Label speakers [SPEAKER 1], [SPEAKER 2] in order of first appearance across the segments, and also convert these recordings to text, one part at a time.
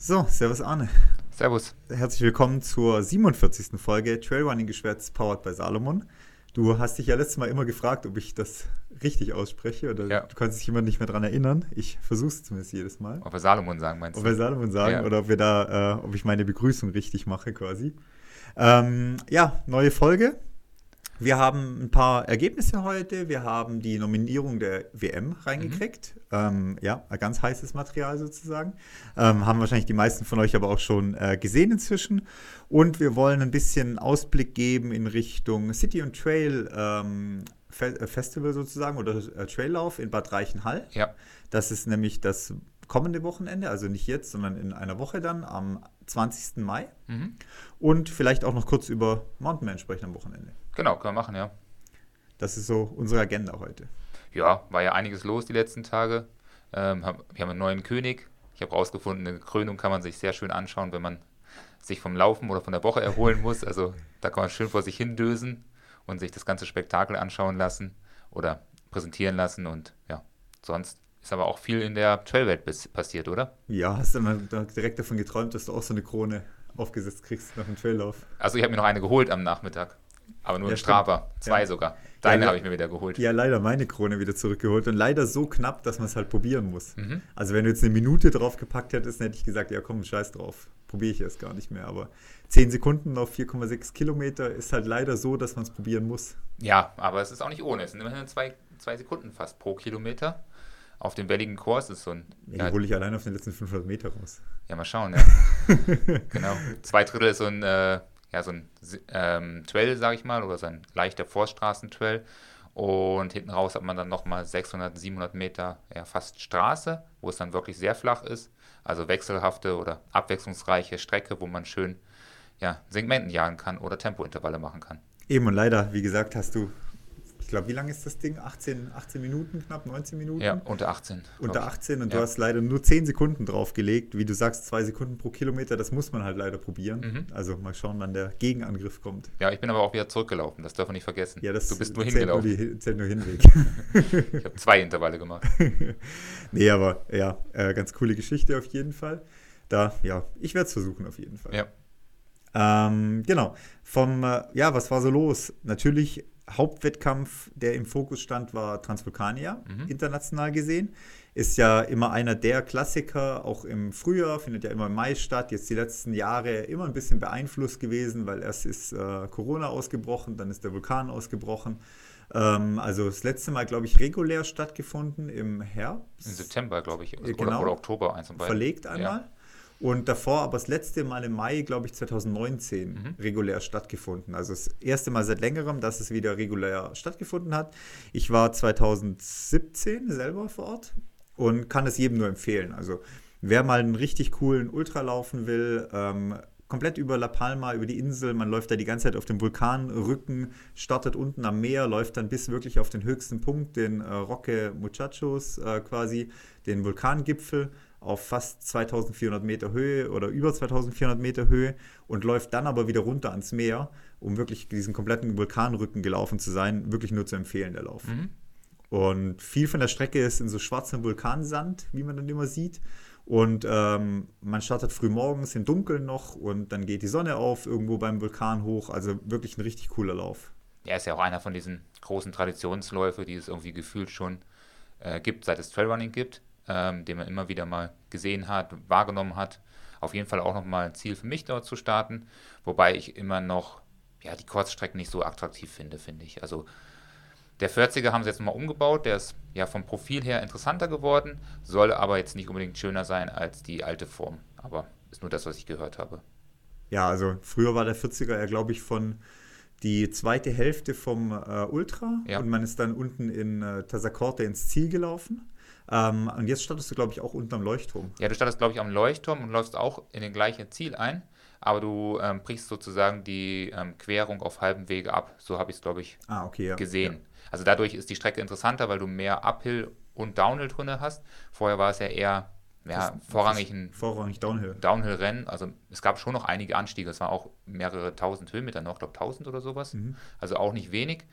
[SPEAKER 1] So, Servus Arne.
[SPEAKER 2] Servus.
[SPEAKER 1] Herzlich willkommen zur 47. Folge Trailrunning Geschwätz powered by Salomon. Du hast dich ja letztes Mal immer gefragt, ob ich das richtig ausspreche oder
[SPEAKER 2] Ja.
[SPEAKER 1] du kannst dich immer nicht mehr dran erinnern. Ich versuche es zumindest jedes Mal.
[SPEAKER 2] Ob wir Salomon sagen, meinst
[SPEAKER 1] Ob
[SPEAKER 2] du?
[SPEAKER 1] wir Salomon sagen
[SPEAKER 2] Ja.
[SPEAKER 1] oder ob wir da, äh, ob ich meine Begrüßung richtig mache quasi. Ähm, ja, neue Folge. Wir haben ein paar Ergebnisse heute. Wir haben die Nominierung der WM reingekriegt. Ähm, ja, ganz heißes Material sozusagen. Ähm, haben wahrscheinlich die meisten von euch aber auch schon äh, gesehen inzwischen. Und wir wollen ein bisschen Ausblick geben in Richtung City und Trail ähm, Fe äh, Festival sozusagen oder äh, Traillauf in Bad Reichenhall.
[SPEAKER 2] Ja,
[SPEAKER 1] Das ist nämlich das kommende Wochenende, also nicht jetzt, sondern in einer Woche dann, am 20. Mai.
[SPEAKER 2] mhm.
[SPEAKER 1] Und vielleicht auch noch kurz über Mountainman sprechen am Wochenende.
[SPEAKER 2] Genau, können wir machen, ja.
[SPEAKER 1] Das ist so unsere Agenda heute.
[SPEAKER 2] Ja, war ja einiges los die letzten Tage. Ähm, hab, wir haben einen neuen König. Ich habe rausgefunden, eine Krönung kann man sich sehr schön anschauen, wenn man sich vom Laufen oder von der Woche erholen muss. Also da kann man schön vor sich hindösen und sich das ganze Spektakel anschauen lassen oder präsentieren lassen. Und ja, sonst ist aber auch viel in der Trailwelt passiert, oder?
[SPEAKER 1] Ja, hast du da direkt davon geträumt, dass du auch so eine Krone aufgesetzt kriegst nach dem Traillauf?
[SPEAKER 2] Also ich habe mir noch eine geholt am Nachmittag. Aber nur
[SPEAKER 1] Ja,
[SPEAKER 2] in Strava.
[SPEAKER 1] stimmt.
[SPEAKER 2] Zwei
[SPEAKER 1] Ja.
[SPEAKER 2] sogar. Deine
[SPEAKER 1] Ja,
[SPEAKER 2] habe ich mir wieder geholt.
[SPEAKER 1] Ja, leider meine Krone wieder zurückgeholt und leider so knapp, dass man es halt probieren muss.
[SPEAKER 2] Mhm.
[SPEAKER 1] Also wenn du jetzt eine Minute drauf gepackt hättest, dann hätte ich gesagt, ja komm, scheiß drauf. Probiere ich erst gar nicht mehr. Aber 10 Sekunden auf 4,6 Kilometer ist halt leider so, dass man es probieren muss.
[SPEAKER 2] Ja, aber es ist auch nicht ohne. Es sind immerhin zwei, zwei Sekunden fast pro Kilometer. Auf dem welligen Kurs ist so ein.
[SPEAKER 1] Ja,
[SPEAKER 2] Ja,
[SPEAKER 1] hole ich allein auf den letzten 500 Meter raus.
[SPEAKER 2] ja mal schauen, ja. genau. Zwei Drittel ist so ein, äh, ja, so ein ähm, Trail, sage ich mal, oder so ein leichter Vorstraßentrail. Und hinten raus hat man dann nochmal 600, 700 Meter, ja, fast Straße, wo es dann wirklich sehr flach ist. Also wechselhafte oder abwechslungsreiche Strecke, wo man schön ja, Segmenten jagen kann oder Tempointervalle machen kann.
[SPEAKER 1] Eben und leider, wie gesagt, hast du, ich glaube, wie lang ist das Ding? 18, 18 Minuten, knapp 19 Minuten?
[SPEAKER 2] Ja, unter 18. glaub
[SPEAKER 1] Unter
[SPEAKER 2] ich.
[SPEAKER 1] 18 und
[SPEAKER 2] Ja.
[SPEAKER 1] du hast leider nur 10 Sekunden draufgelegt. Wie du sagst, 2 Sekunden pro Kilometer, das muss man halt leider probieren.
[SPEAKER 2] Mhm.
[SPEAKER 1] Also mal schauen, wann der Gegenangriff kommt.
[SPEAKER 2] Ja, ich bin aber auch wieder zurückgelaufen, das dürfen wir nicht vergessen.
[SPEAKER 1] Ja, das
[SPEAKER 2] du bist nur
[SPEAKER 1] zählt
[SPEAKER 2] hingelaufen.
[SPEAKER 1] Nur die, zählt nur Hinweg.
[SPEAKER 2] Ich habe zwei Intervalle gemacht.
[SPEAKER 1] nee, aber ja, äh, ganz coole Geschichte auf jeden Fall. Da, ja, ich werde es versuchen auf jeden Fall.
[SPEAKER 2] Ja.
[SPEAKER 1] Ähm, genau. Vom, äh, ja, was war so los? Natürlich, Hauptwettkampf, der im Fokus stand, war Transvulkania,
[SPEAKER 2] Mhm.
[SPEAKER 1] international gesehen. Ist ja immer einer der Klassiker, auch im Frühjahr, findet ja immer im Mai statt. Jetzt die letzten Jahre immer ein bisschen beeinflusst gewesen, weil erst ist äh, Corona ausgebrochen, dann ist der Vulkan ausgebrochen. Ähm, also das letzte Mal, glaube ich, regulär stattgefunden im Herbst.
[SPEAKER 2] Im September, glaube ich. Oder,
[SPEAKER 1] genau.
[SPEAKER 2] oder Oktober, eins und beiden.
[SPEAKER 1] verlegt einmal. Und davor aber das letzte Mal im Mai, glaube ich, 2019
[SPEAKER 2] Mhm.
[SPEAKER 1] regulär stattgefunden. Also das erste Mal seit längerem, dass es wieder regulär stattgefunden hat. Ich war 2017 selber vor Ort und kann es jedem nur empfehlen. Also wer mal einen richtig coolen Ultra laufen will, ähm, komplett über La Palma, über die Insel, man läuft da die ganze Zeit auf dem Vulkanrücken, startet unten am Meer, läuft dann bis wirklich auf den höchsten Punkt, den äh, Roque Muchachos äh, quasi, den Vulkangipfel auf fast 2400 Meter Höhe oder über 2400 Meter Höhe und läuft dann aber wieder runter ans Meer, um wirklich diesen kompletten Vulkanrücken gelaufen zu sein. Wirklich nur zu empfehlen, der Lauf.
[SPEAKER 2] Mhm.
[SPEAKER 1] Und viel von der Strecke ist in so schwarzem Vulkansand, wie man dann immer sieht. Und ähm, man startet früh morgens im Dunkeln noch und dann geht die Sonne auf irgendwo beim Vulkan hoch. Also wirklich ein richtig cooler Lauf.
[SPEAKER 2] Er ist ja auch einer von diesen großen Traditionsläufe, die es irgendwie gefühlt schon äh, gibt, seit es Trailrunning gibt, ähm, den man immer wieder mal gesehen hat, wahrgenommen hat. Auf jeden Fall auch nochmal ein Ziel für mich dort zu starten, wobei ich immer noch ja, die Kurzstrecken nicht so attraktiv finde, finde ich. Also der 40er haben sie jetzt nochmal umgebaut, der ist ja vom Profil her interessanter geworden, soll aber jetzt nicht unbedingt schöner sein als die alte Form. Aber ist nur das, was ich gehört habe.
[SPEAKER 1] Ja, also früher war der 40er ja, glaube ich, von die zweite Hälfte vom äh, Ultra
[SPEAKER 2] Ja.
[SPEAKER 1] und man ist dann unten in äh, Tazacorte ins Ziel gelaufen. Ähm, und jetzt startest du, glaube ich, auch unten am Leuchtturm.
[SPEAKER 2] Ja, du startest, glaube ich, am Leuchtturm und läufst auch in den gleichen Ziel ein, aber du ähm, brichst sozusagen die ähm, Querung auf halbem Wege ab. So habe ich es, glaube ich,
[SPEAKER 1] Ah, okay, ja.
[SPEAKER 2] gesehen. Also dadurch ist die Strecke interessanter, weil du mehr Uphill und Downhill drin hast. Vorher war es ja eher ja,
[SPEAKER 1] Das-
[SPEAKER 2] vorrangig ein
[SPEAKER 1] Vorrangig Downhill.
[SPEAKER 2] Downhill-Rennen. Also es gab schon noch einige Anstiege. Es waren auch mehrere tausend Höhenmeter noch, ich glaube 1000 oder sowas. Also auch nicht wenig.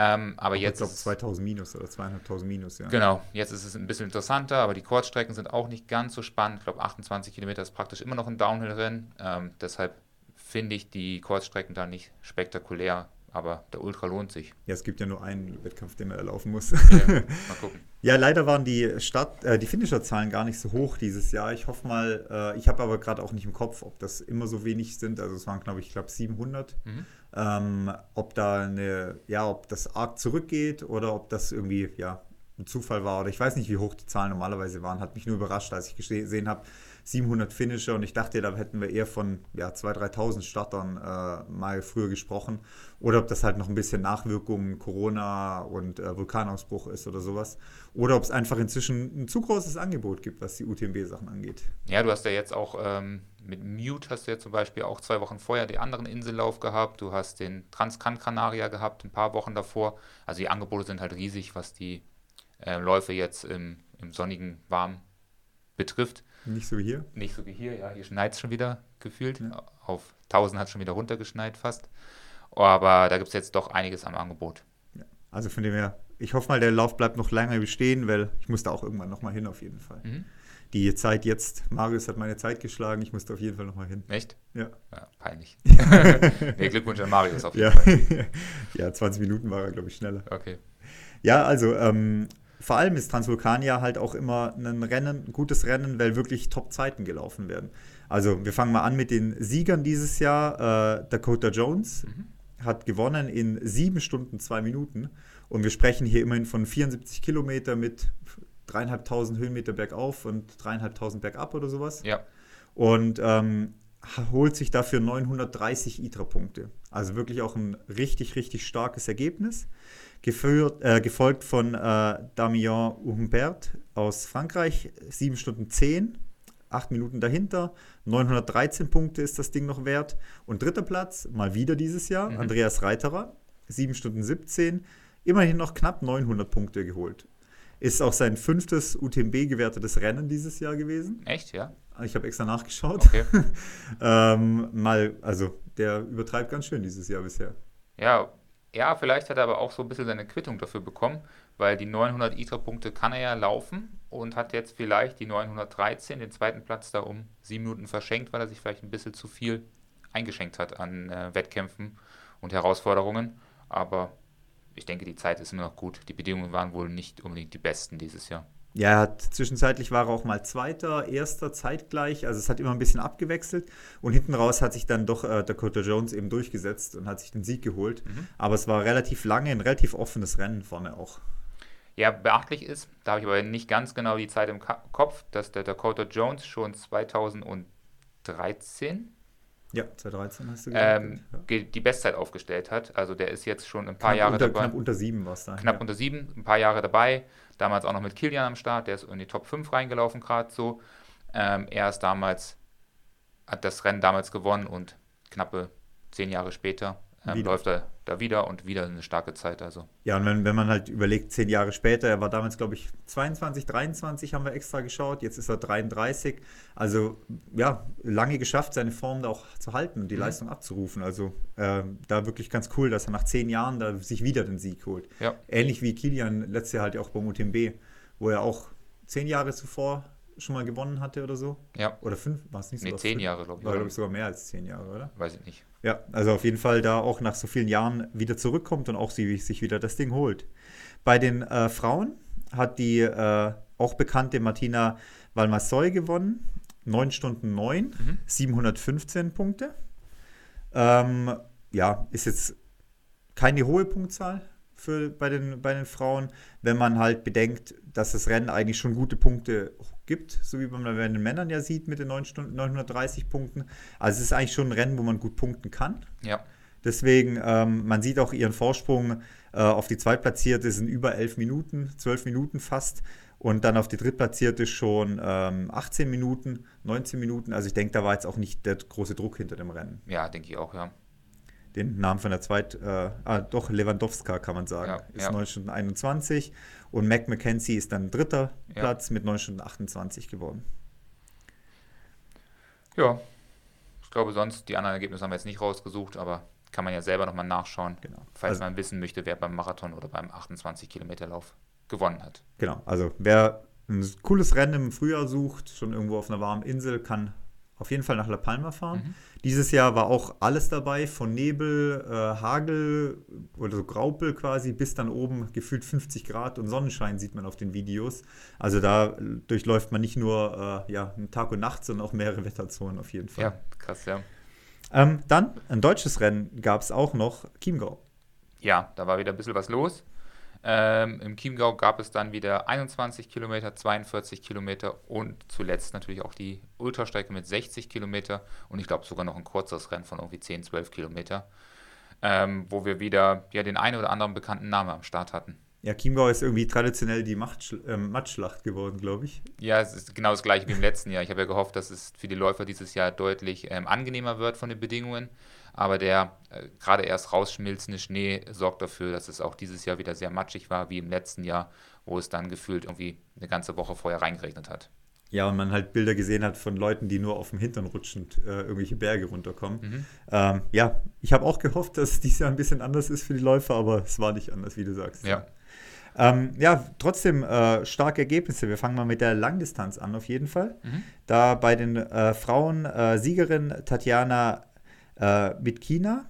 [SPEAKER 2] Ähm, aber
[SPEAKER 1] Ich
[SPEAKER 2] jetzt
[SPEAKER 1] glaube
[SPEAKER 2] ist,
[SPEAKER 1] 2000 minus oder zweieinhalbtausend minus, ja.
[SPEAKER 2] genau, jetzt ist es ein bisschen interessanter, aber die Kurzstrecken sind auch nicht ganz so spannend. Ich glaube 28 Kilometer ist praktisch immer noch ein Downhill-Rennen. Ähm, deshalb finde ich die Kurzstrecken da nicht spektakulär, aber der Ultra lohnt sich.
[SPEAKER 1] Ja, es gibt ja nur einen Wettkampf, den man erlaufen muss.
[SPEAKER 2] Ja, mal gucken.
[SPEAKER 1] Ja, leider waren die Start, äh, die Finisher-Zahlen gar nicht so hoch dieses Jahr. Ich hoffe mal, äh, ich habe aber gerade auch nicht im Kopf, ob das immer so wenig sind. Also es waren, glaube ich, glaube 700.
[SPEAKER 2] Mhm.
[SPEAKER 1] Ähm, ob da eine, ja, ob das arg zurückgeht oder ob das irgendwie, ja, ein Zufall war oder ich weiß nicht, wie hoch die Zahlen normalerweise waren. Hat mich nur überrascht, als ich gese- gesehen habe, 700 Finisher und ich dachte, da hätten wir eher von ja, 2.000, 3.000 Startern äh, mal früher gesprochen. Oder ob das halt noch ein bisschen Nachwirkungen Corona und äh, Vulkanausbruch ist oder sowas. Oder ob es einfach inzwischen ein zu großes Angebot gibt, was die UTMB-Sachen angeht.
[SPEAKER 2] Ja, du hast ja jetzt auch ähm, mit Mute hast du ja zum Beispiel auch zwei Wochen vorher den anderen Insellauf gehabt. Du hast den Transcan Canaria gehabt, ein paar Wochen davor. Also die Angebote sind halt riesig, was die äh, Läufe jetzt im, im sonnigen Warm betrifft.
[SPEAKER 1] Nicht so wie hier.
[SPEAKER 2] Nicht so wie hier, ja, hier schneit es schon wieder gefühlt. Auf 1000 hat es schon wieder runtergeschneit fast. Aber da gibt es jetzt doch einiges am Angebot.
[SPEAKER 1] Also von dem her, ich hoffe mal, der Lauf bleibt noch lange bestehen, weil ich muss da auch irgendwann nochmal hin auf jeden Fall.
[SPEAKER 2] Mhm.
[SPEAKER 1] Die Zeit jetzt, Marius hat meine Zeit geschlagen, ich muss da auf jeden Fall nochmal hin.
[SPEAKER 2] Echt?
[SPEAKER 1] Ja.
[SPEAKER 2] Ja, peinlich. nee, Glückwunsch an Marius auf jeden
[SPEAKER 1] Ja.
[SPEAKER 2] Fall.
[SPEAKER 1] ja, 20 Minuten war er, glaube ich, schneller.
[SPEAKER 2] Okay.
[SPEAKER 1] Ja, also ähm, vor allem ist Transvulkania halt auch immer ein Rennen, ein gutes Rennen, weil wirklich Top-Zeiten gelaufen werden. Also wir fangen mal an mit den Siegern dieses Jahr. Äh, Dakota Jones hat gewonnen in sieben Stunden, zwei Minuten. Und wir sprechen hier immerhin von 74 Kilometer mit dreieinhalbtausend Höhenmeter bergauf und dreieinhalbtausend bergab oder sowas.
[SPEAKER 2] Ja.
[SPEAKER 1] Und ähm, holt sich dafür 930 ITRA-Punkte. Also wirklich auch ein richtig, richtig starkes Ergebnis. Geführt, äh, gefolgt von äh, Damien Humbert aus Frankreich, 7 Stunden 10, 8 Minuten dahinter, 913 Punkte ist das Ding noch wert. Und dritter Platz, mal wieder dieses Jahr,
[SPEAKER 2] Mhm.
[SPEAKER 1] Andreas Reiterer, 7 Stunden 17, immerhin noch knapp 900 Punkte geholt. Ist auch sein fünftes UTMB gewertetes Rennen dieses Jahr gewesen.
[SPEAKER 2] Echt, ja?
[SPEAKER 1] Ich habe extra nachgeschaut.
[SPEAKER 2] Okay.
[SPEAKER 1] ähm, mal, also der übertreibt ganz schön dieses Jahr bisher.
[SPEAKER 2] Ja, ja, vielleicht hat er aber auch so ein bisschen seine Quittung dafür bekommen, weil die 900 ITRA-Punkte kann er ja laufen und hat jetzt vielleicht die 913, den zweiten Platz da um sieben Minuten verschenkt, weil er sich vielleicht ein bisschen zu viel eingeschenkt hat an äh, Wettkämpfen und Herausforderungen. Aber ich denke, die Zeit ist immer noch gut. Die Bedingungen waren wohl nicht unbedingt die besten dieses Jahr.
[SPEAKER 1] Ja, er hat zwischenzeitlich war er auch mal Zweiter, Erster zeitgleich. Also es hat immer ein bisschen abgewechselt. Und hinten raus hat sich dann doch äh, Dakota Jones eben durchgesetzt und hat sich den Sieg geholt. Aber es war relativ lange, ein relativ offenes Rennen vorne auch.
[SPEAKER 2] Ja, beachtlich ist, da habe ich aber nicht ganz genau die Zeit im Ka Kopf, dass der Dakota Jones schon 2013
[SPEAKER 1] Ja, 2013 hast du gesagt.
[SPEAKER 2] ähm,
[SPEAKER 1] ja.
[SPEAKER 2] die Bestzeit aufgestellt hat. Also der ist jetzt schon ein paar
[SPEAKER 1] knapp,
[SPEAKER 2] Jahre
[SPEAKER 1] unter,
[SPEAKER 2] dabei.
[SPEAKER 1] knapp unter sieben war es da.
[SPEAKER 2] knapp
[SPEAKER 1] ja.
[SPEAKER 2] unter sieben, ein paar Jahre dabei. Damals auch noch mit Kilian am Start, der ist in die Top 5 reingelaufen gerade so. Ähm, er ist damals, hat das Rennen damals gewonnen und knappe zehn Jahre später ähm, läuft er da wieder und wieder eine starke Zeit. Also
[SPEAKER 1] Ja, und wenn, wenn man halt überlegt, zehn Jahre später, er war damals, glaube ich, 22, 23 haben wir extra geschaut, jetzt ist er 33. Also ja, lange geschafft, seine Form da auch zu halten und die
[SPEAKER 2] Mhm.
[SPEAKER 1] Leistung abzurufen. Also äh, da wirklich ganz cool, dass er nach zehn Jahren da sich wieder den Sieg holt.
[SPEAKER 2] ja,
[SPEAKER 1] Ähnlich wie Kilian letztes Jahr halt auch beim UTMB, wo er auch zehn Jahre zuvor schon mal gewonnen hatte oder so.
[SPEAKER 2] ja,
[SPEAKER 1] Oder fünf, war es nicht
[SPEAKER 2] nee,
[SPEAKER 1] sogar
[SPEAKER 2] zehn
[SPEAKER 1] fünf?
[SPEAKER 2] Jahre glaube ich.
[SPEAKER 1] War, glaube ich, sogar mehr als zehn Jahre, oder?
[SPEAKER 2] Weiß ich nicht.
[SPEAKER 1] Ja, also auf jeden Fall da auch nach so vielen Jahren wieder zurückkommt und auch sie, sich wieder das Ding holt. Bei den äh, Frauen hat die äh, auch bekannte Martina Valmassoy gewonnen. 9 Stunden 9,
[SPEAKER 2] Mhm.
[SPEAKER 1] 715 Punkte. Ähm, ja, ist jetzt keine hohe Punktzahl für, bei, den, bei den Frauen, wenn man halt bedenkt, dass das Rennen eigentlich schon gute Punkte gibt, so wie man bei den Männern ja sieht mit den 9 Stunden, 930 Punkten. Also es ist eigentlich schon ein Rennen, wo man gut punkten kann.
[SPEAKER 2] Ja,
[SPEAKER 1] Deswegen, ähm, man sieht auch ihren Vorsprung äh, auf die Zweitplatzierte sind über 11 Minuten, 12 Minuten fast. Und dann auf die Drittplatzierte schon ähm, 18 Minuten, 19 Minuten. Also ich denke, da war jetzt auch nicht der große Druck hinter dem Rennen.
[SPEAKER 2] ja, denke ich auch, ja.
[SPEAKER 1] Den Namen von der Zweit, äh, ah, doch, Lewandowska kann man sagen,
[SPEAKER 2] Ja,
[SPEAKER 1] ist
[SPEAKER 2] ja.
[SPEAKER 1] 9 Stunden 21. Und Mac McKenzie ist dann dritter
[SPEAKER 2] Ja.
[SPEAKER 1] Platz mit 9 Stunden 28 geworden.
[SPEAKER 2] Ja, ich glaube sonst, die anderen Ergebnisse haben wir jetzt nicht rausgesucht, aber kann man ja selber nochmal nachschauen,
[SPEAKER 1] Genau.
[SPEAKER 2] falls
[SPEAKER 1] Also-
[SPEAKER 2] man wissen möchte, wer beim Marathon oder beim 28 Kilometer Lauf gewonnen hat.
[SPEAKER 1] Genau, also wer ein cooles Rennen im Frühjahr sucht, schon irgendwo auf einer warmen Insel, kann auf jeden Fall nach La Palma fahren.
[SPEAKER 2] Mhm.
[SPEAKER 1] Dieses Jahr war auch alles dabei, von Nebel, äh, Hagel oder so Graupel quasi, bis dann oben gefühlt 50 Grad und Sonnenschein sieht man auf den Videos. Also da durchläuft man nicht nur äh, ja, Tag und Nacht, sondern auch mehrere Wetterzonen auf jeden Fall.
[SPEAKER 2] Ja, krass, ja.
[SPEAKER 1] Ähm, dann ein deutsches Rennen gab es auch noch, Chiemgau.
[SPEAKER 2] Ja, da war wieder ein bisschen was los. Ähm, Im Chiemgau gab es dann wieder 21 Kilometer, 42 Kilometer und zuletzt natürlich auch die Ultrastrecke mit 60 Kilometer und ich glaube sogar noch ein kurzes Rennen von irgendwie 10, 12 Kilometer, ähm, wo wir wieder ja, den einen oder anderen bekannten Namen am Start hatten.
[SPEAKER 1] Ja, Chiemgau ist irgendwie traditionell die Machtschl ähm, Matschschlacht geworden, glaube ich.
[SPEAKER 2] Ja, es ist genau das gleiche wie im letzten Jahr. Ich habe ja gehofft, dass es für die Läufer dieses Jahr deutlich ähm, angenehmer wird von den Bedingungen. Aber der äh, gerade erst rausschmilzende Schnee sorgt dafür, dass es auch dieses Jahr wieder sehr matschig war, wie im letzten Jahr, wo es dann gefühlt irgendwie eine ganze Woche vorher reingeregnet hat.
[SPEAKER 1] Ja, und man halt Bilder gesehen hat von Leuten, die nur auf dem Hintern rutschend äh, irgendwelche Berge runterkommen.
[SPEAKER 2] Mhm.
[SPEAKER 1] Ähm, ja, ich habe auch gehofft, dass es dieses Jahr ein bisschen anders ist für die Läufer, aber es war nicht anders, wie du sagst.
[SPEAKER 2] Ja.
[SPEAKER 1] Ähm, ja, trotzdem äh, starke Ergebnisse. Wir fangen mal mit der Langdistanz an, auf jeden Fall.
[SPEAKER 2] Mhm.
[SPEAKER 1] Da bei den äh, Frauen äh, Siegerin Tatjana äh, Mitkina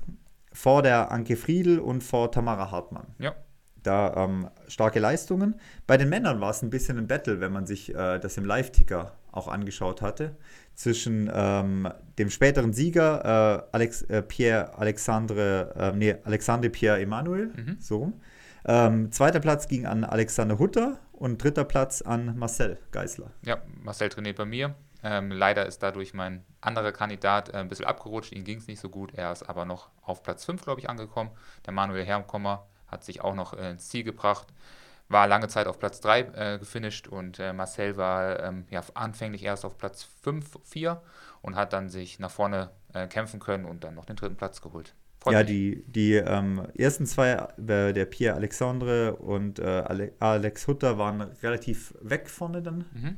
[SPEAKER 1] vor der Anke Friedl und vor Tamara Hartmann.
[SPEAKER 2] Ja,
[SPEAKER 1] Da ähm, starke Leistungen. Bei den Männern war es ein bisschen ein Battle, wenn man sich äh, das im Live-Ticker auch angeschaut hatte. Zwischen ähm, dem späteren Sieger äh, Alex, äh, Pierre Alexandre, äh, nee, Alexandre Pierre Emanuel,
[SPEAKER 2] Mhm.
[SPEAKER 1] so rum. Ähm, zweiter Platz ging an Alexander Hutter und dritter Platz an Marcel Geisler.
[SPEAKER 2] ja, Marcel trainiert bei mir. Ähm, leider ist dadurch mein anderer Kandidat äh, ein bisschen abgerutscht. Ihm ging es nicht so gut. Er ist aber noch auf Platz 5, glaube ich, angekommen. Der Manuel Hermkommer hat sich auch noch äh, ins Ziel gebracht. War lange Zeit auf Platz 3 äh, gefinisht und äh, Marcel war ähm, ja, anfänglich erst auf Platz 5, 4 und hat dann sich nach vorne äh, kämpfen können und dann noch den dritten Platz geholt. Freut
[SPEAKER 1] ja,
[SPEAKER 2] mich.
[SPEAKER 1] die, die ähm, ersten zwei, äh, der Pierre Alexandre und Ale Alex Hutter, waren relativ weg vorne dann.
[SPEAKER 2] Mhm.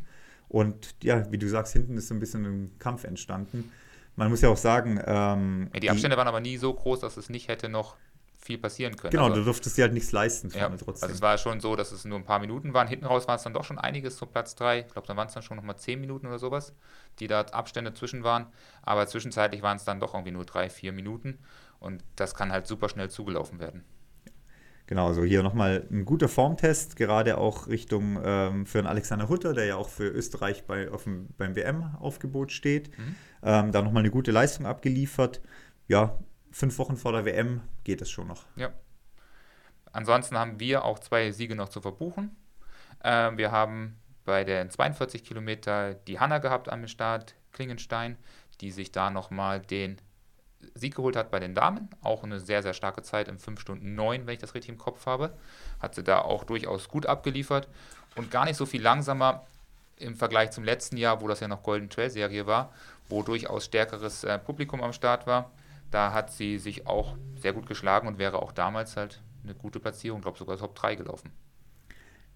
[SPEAKER 1] Und ja, wie du sagst, hinten ist so ein bisschen ein Kampf entstanden. Man muss ja auch sagen, ähm,
[SPEAKER 2] Ja, die Abstände waren aber nie so groß, dass es nicht hätte noch viel passieren können.
[SPEAKER 1] Genau,
[SPEAKER 2] also,
[SPEAKER 1] du durftest dir halt nichts leisten
[SPEAKER 2] ja,
[SPEAKER 1] vorne trotzdem.
[SPEAKER 2] also es war schon so, dass es nur ein paar Minuten waren. Hinten raus war es dann doch schon einiges zum Platz 3. Ich glaube, dann waren es dann schon nochmal 10 Minuten oder sowas, die da Abstände zwischen waren. Aber zwischenzeitlich waren es dann doch irgendwie nur 3, 4 Minuten. Und das kann halt super schnell zugelaufen werden.
[SPEAKER 1] Genau, also hier nochmal ein guter Formtest, gerade auch Richtung ähm, für einen Alexander Hutter, der ja auch für Österreich bei, dem, beim WM-Aufgebot steht.
[SPEAKER 2] Mhm.
[SPEAKER 1] Ähm, da nochmal eine gute Leistung abgeliefert. Ja, fünf Wochen vor der WM geht es schon noch.
[SPEAKER 2] Ja. Ansonsten haben wir auch zwei Siege noch zu verbuchen. Ähm, wir haben bei den 42 Kilometer die Hanna gehabt am Start, Klingenstein, die sich da nochmal den Sieg geholt hat bei den Damen. Auch eine sehr, sehr starke Zeit im 5 Stunden 9, wenn ich das richtig im Kopf habe. Hat sie da auch durchaus gut abgeliefert und gar nicht so viel langsamer im Vergleich zum letzten Jahr, wo das ja noch Golden Trail Serie war, wo durchaus stärkeres äh, Publikum am Start war. Da hat sie sich auch sehr gut geschlagen und wäre auch damals halt eine gute Platzierung, ich glaube sogar Top 3 gelaufen.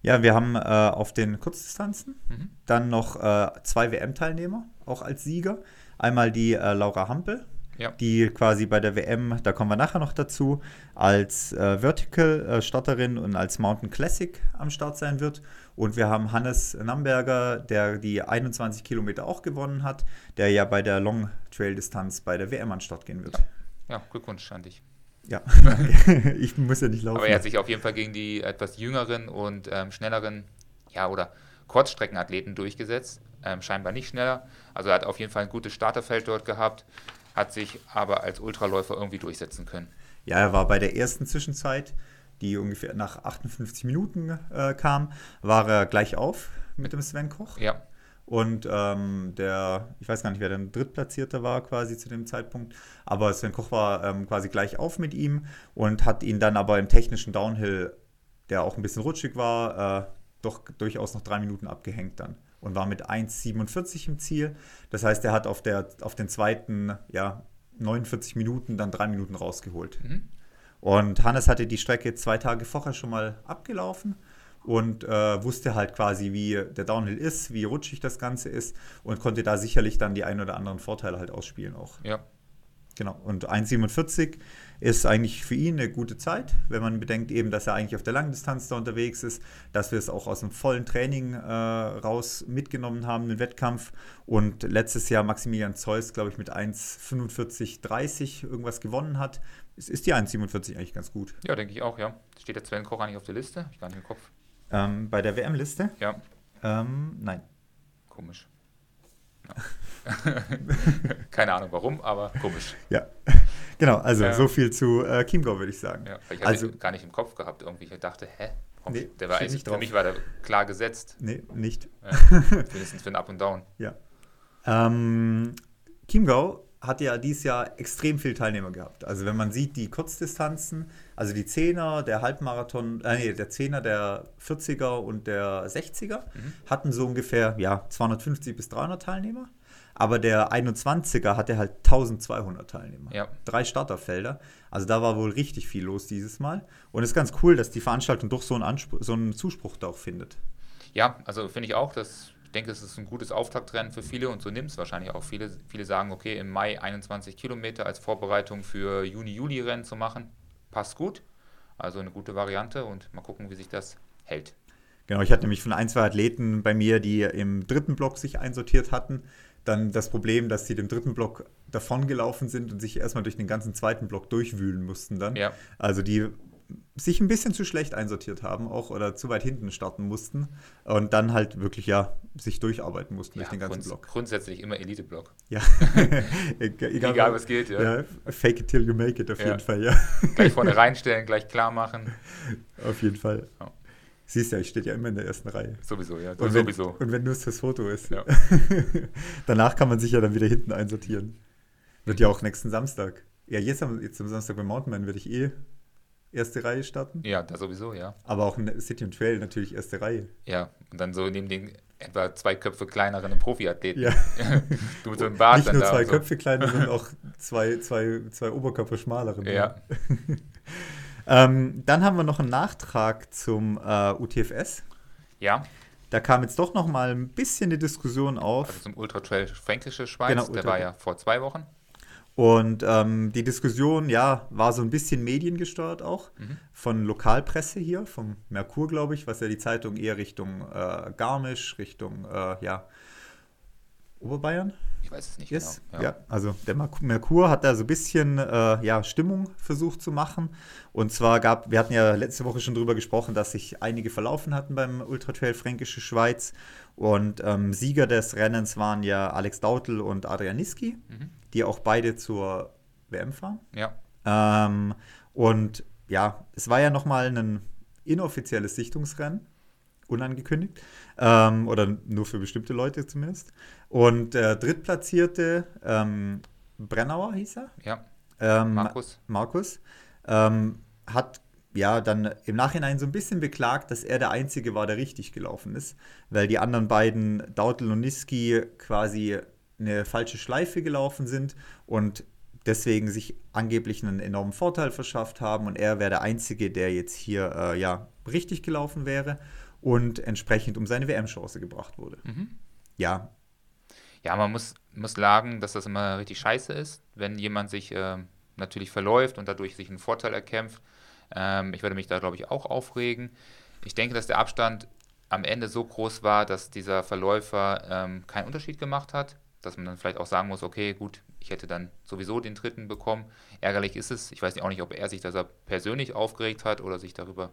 [SPEAKER 1] Ja, wir haben äh, auf den Kurzdistanzen
[SPEAKER 2] Mhm.
[SPEAKER 1] dann noch äh, zwei WM-Teilnehmer, auch als Sieger. Einmal die äh, Laura Hampel,
[SPEAKER 2] Ja.
[SPEAKER 1] die quasi bei der WM, da kommen wir nachher noch dazu, als äh, Vertical-Starterin und als Mountain Classic am Start sein wird. Und wir haben Hannes Namberger, der die 21 Kilometer auch gewonnen hat, der ja bei der Long Trail-Distanz bei der WM an Start gehen wird.
[SPEAKER 2] Ja, Glückwunsch an dich.
[SPEAKER 1] Ja, ich muss ja nicht laufen.
[SPEAKER 2] Aber er hat sich auf jeden Fall gegen die etwas jüngeren und ähm, schnelleren, ja, oder Kurzstreckenathleten durchgesetzt. Ähm, scheinbar nicht schneller. Also er hat auf jeden Fall ein gutes Starterfeld dort gehabt, hat sich aber als Ultraläufer irgendwie durchsetzen können.
[SPEAKER 1] Ja, er war bei der ersten Zwischenzeit, die ungefähr nach 58 Minuten äh, kam, war er gleich auf mit dem Sven Koch.
[SPEAKER 2] Ja,
[SPEAKER 1] Und ähm, der, ich weiß gar nicht, wer der Drittplatzierte war quasi zu dem Zeitpunkt, aber Sven Koch war ähm, quasi gleich auf mit ihm und hat ihn dann aber im technischen Downhill, der auch ein bisschen rutschig war, äh, doch durchaus noch drei Minuten abgehängt dann und war mit 1,47 im Ziel. Das heißt, er hat auf, der, auf den zweiten, ja, 49 Minuten dann drei Minuten rausgeholt.
[SPEAKER 2] Mhm.
[SPEAKER 1] Und Hannes hatte die Strecke zwei Tage vorher schon mal abgelaufen und äh, wusste halt quasi, wie der Downhill ist, wie rutschig das Ganze ist und konnte da sicherlich dann die ein oder anderen Vorteile halt ausspielen auch.
[SPEAKER 2] Ja.
[SPEAKER 1] Genau. Und 1,47 ist eigentlich für ihn eine gute Zeit, wenn man bedenkt eben, dass er eigentlich auf der Langdistanz da unterwegs ist, dass wir es auch aus dem vollen Training äh, raus mitgenommen haben, den Wettkampf. Und letztes Jahr Maximilian Zeus, glaube ich, mit 1,45,30 irgendwas gewonnen hat. Es ist die 1,47 eigentlich ganz gut.
[SPEAKER 2] Ja, denke ich auch, ja. Steht der Sven Koch nicht auf der Liste? Ich gar nicht im Kopf.
[SPEAKER 1] Ähm, bei der WM-Liste?
[SPEAKER 2] Ja.
[SPEAKER 1] Ähm, nein.
[SPEAKER 2] Komisch. Ja. Keine Ahnung warum, aber komisch.
[SPEAKER 1] Ja, genau. Also
[SPEAKER 2] Ja.
[SPEAKER 1] so viel zu äh, Chiemgau, würde ich sagen.
[SPEAKER 2] Ja, ich
[SPEAKER 1] Also-
[SPEAKER 2] also, gar nicht im Kopf gehabt irgendwie. Ich dachte, hä?
[SPEAKER 1] Nee,
[SPEAKER 2] der war eigentlich, für mich war der klar gesetzt.
[SPEAKER 1] Nee, nicht.
[SPEAKER 2] Ja. Mindestens für ein Up und Down.
[SPEAKER 1] Ja. Ähm, Chiemgau hat ja dieses Jahr extrem viele Teilnehmer gehabt. Also wenn man sieht, die Kurzdistanzen, also die Zehner, der Halbmarathon, äh, nee, der Zehner, der 40er und der 60er hatten so ungefähr ja, 250 bis 300 Teilnehmer. Aber der 21er hatte halt 1200 Teilnehmer.
[SPEAKER 2] Ja.
[SPEAKER 1] Drei Starterfelder. Also da war wohl richtig viel los dieses Mal. Und es ist ganz cool, dass die Veranstaltung doch so einen, Anspruch, so einen Zuspruch da auch findet.
[SPEAKER 2] Ja, also finde ich auch, dass denke, es ist ein gutes Auftaktrennen für viele und so nimmt es wahrscheinlich auch viele. Viele sagen, okay, im Mai 21 Kilometer als Vorbereitung für Juni-Juli-Rennen zu machen, passt gut. Also eine gute Variante und mal gucken, wie sich das hält.
[SPEAKER 1] Genau, ich hatte nämlich von ein, zwei Athleten bei mir, die im dritten Block sich einsortiert hatten, dann das Problem, dass sie dem dritten Block davongelaufen sind und sich erstmal durch den ganzen zweiten Block durchwühlen mussten dann.
[SPEAKER 2] Ja.
[SPEAKER 1] Also die sich ein bisschen zu schlecht einsortiert haben auch oder zu weit hinten starten mussten und dann halt wirklich ja sich durcharbeiten mussten durch
[SPEAKER 2] Ja,
[SPEAKER 1] den ganzen
[SPEAKER 2] grunds-
[SPEAKER 1] Block.
[SPEAKER 2] Grundsätzlich immer Elite-Block.
[SPEAKER 1] Ja. egal,
[SPEAKER 2] Egal, was geht, ja.
[SPEAKER 1] ja. Fake it till you make it auf
[SPEAKER 2] Ja.
[SPEAKER 1] jeden Fall, ja.
[SPEAKER 2] Gleich vorne reinstellen, gleich klar machen.
[SPEAKER 1] auf jeden Fall.
[SPEAKER 2] Ja.
[SPEAKER 1] Siehst ja, ich stehe ja immer in der ersten Reihe.
[SPEAKER 2] Sowieso, ja.
[SPEAKER 1] Und wenn,
[SPEAKER 2] sowieso.
[SPEAKER 1] und wenn nur es fürs Foto ist.
[SPEAKER 2] Ja.
[SPEAKER 1] Danach kann man sich ja dann wieder hinten einsortieren. Wird ja auch nächsten Samstag. Ja, jetzt am, jetzt am Samstag beim Mountainman werde ich eh erste Reihe starten.
[SPEAKER 2] Ja, da sowieso, ja.
[SPEAKER 1] Aber auch in City und Trail natürlich erste Reihe.
[SPEAKER 2] Ja, und dann so neben den etwa zwei Köpfe kleineren Profiathleten.
[SPEAKER 1] Ja.
[SPEAKER 2] du mit so einem Bart
[SPEAKER 1] Nicht nur zwei
[SPEAKER 2] und so.
[SPEAKER 1] Köpfe kleine, sondern auch zwei, zwei, zwei Oberkörper schmalere.
[SPEAKER 2] Ja,
[SPEAKER 1] Ähm, dann haben wir noch einen Nachtrag zum äh, UTFS.
[SPEAKER 2] ja.
[SPEAKER 1] Da kam jetzt doch noch mal ein bisschen die Diskussion auf.
[SPEAKER 2] Also zum Ultra Trail Fränkische Schweiz,
[SPEAKER 1] Genau,
[SPEAKER 2] der war ja vor zwei Wochen.
[SPEAKER 1] Und ähm, die Diskussion, ja, war so ein bisschen mediengesteuert auch
[SPEAKER 2] Mhm.
[SPEAKER 1] von Lokalpresse hier, vom Merkur, glaube ich, was ja die Zeitung eher Richtung äh, Garmisch, Richtung, äh, ja, Oberbayern
[SPEAKER 2] Ich weiß es nicht
[SPEAKER 1] ist.
[SPEAKER 2] genau.
[SPEAKER 1] Ja. also der Merk- Merkur hat da so ein bisschen äh, ja, Stimmung versucht zu machen. Und zwar gab, wir hatten ja letzte Woche schon drüber gesprochen, dass sich einige verlaufen hatten beim Ultra Trail Fränkische Schweiz. Und ähm, Sieger des Rennens waren ja Alex Dautel und Adrian Niski,
[SPEAKER 2] Mhm.
[SPEAKER 1] die auch beide zur WM fahren.
[SPEAKER 2] Ja,
[SPEAKER 1] Ähm, und ja, es war ja nochmal ein inoffizielles Sichtungsrennen, unangekündigt. Ähm, oder nur für bestimmte Leute zumindest. Und der Drittplatzierte, ähm, Brennauer hieß er,
[SPEAKER 2] ja.
[SPEAKER 1] ähm,
[SPEAKER 2] Markus.
[SPEAKER 1] Markus, ähm, hat ja dann im Nachhinein so ein bisschen beklagt, dass er der Einzige war, der richtig gelaufen ist, weil die anderen beiden, Dautel und Niski, quasi eine falsche Schleife gelaufen sind und deswegen sich angeblich einen enormen Vorteil verschafft haben und er wäre der Einzige, der jetzt hier äh, ja richtig gelaufen wäre und entsprechend um seine WM-Chance gebracht wurde.
[SPEAKER 2] Mhm.
[SPEAKER 1] Ja,
[SPEAKER 2] Ja, man muss, muss sagen, dass das immer richtig scheiße ist, wenn jemand sich ähm, natürlich verläuft und dadurch sich einen Vorteil erkämpft. Ähm, ich würde mich da, glaube ich, auch aufregen. Ich denke, dass der Abstand am Ende so groß war, dass dieser Verläufer ähm, keinen Unterschied gemacht hat. Dass man dann vielleicht auch sagen muss, okay, gut, ich hätte dann sowieso den dritten bekommen. Ärgerlich ist es. Ich weiß auch nicht, ob er sich das persönlich aufgeregt hat oder sich darüber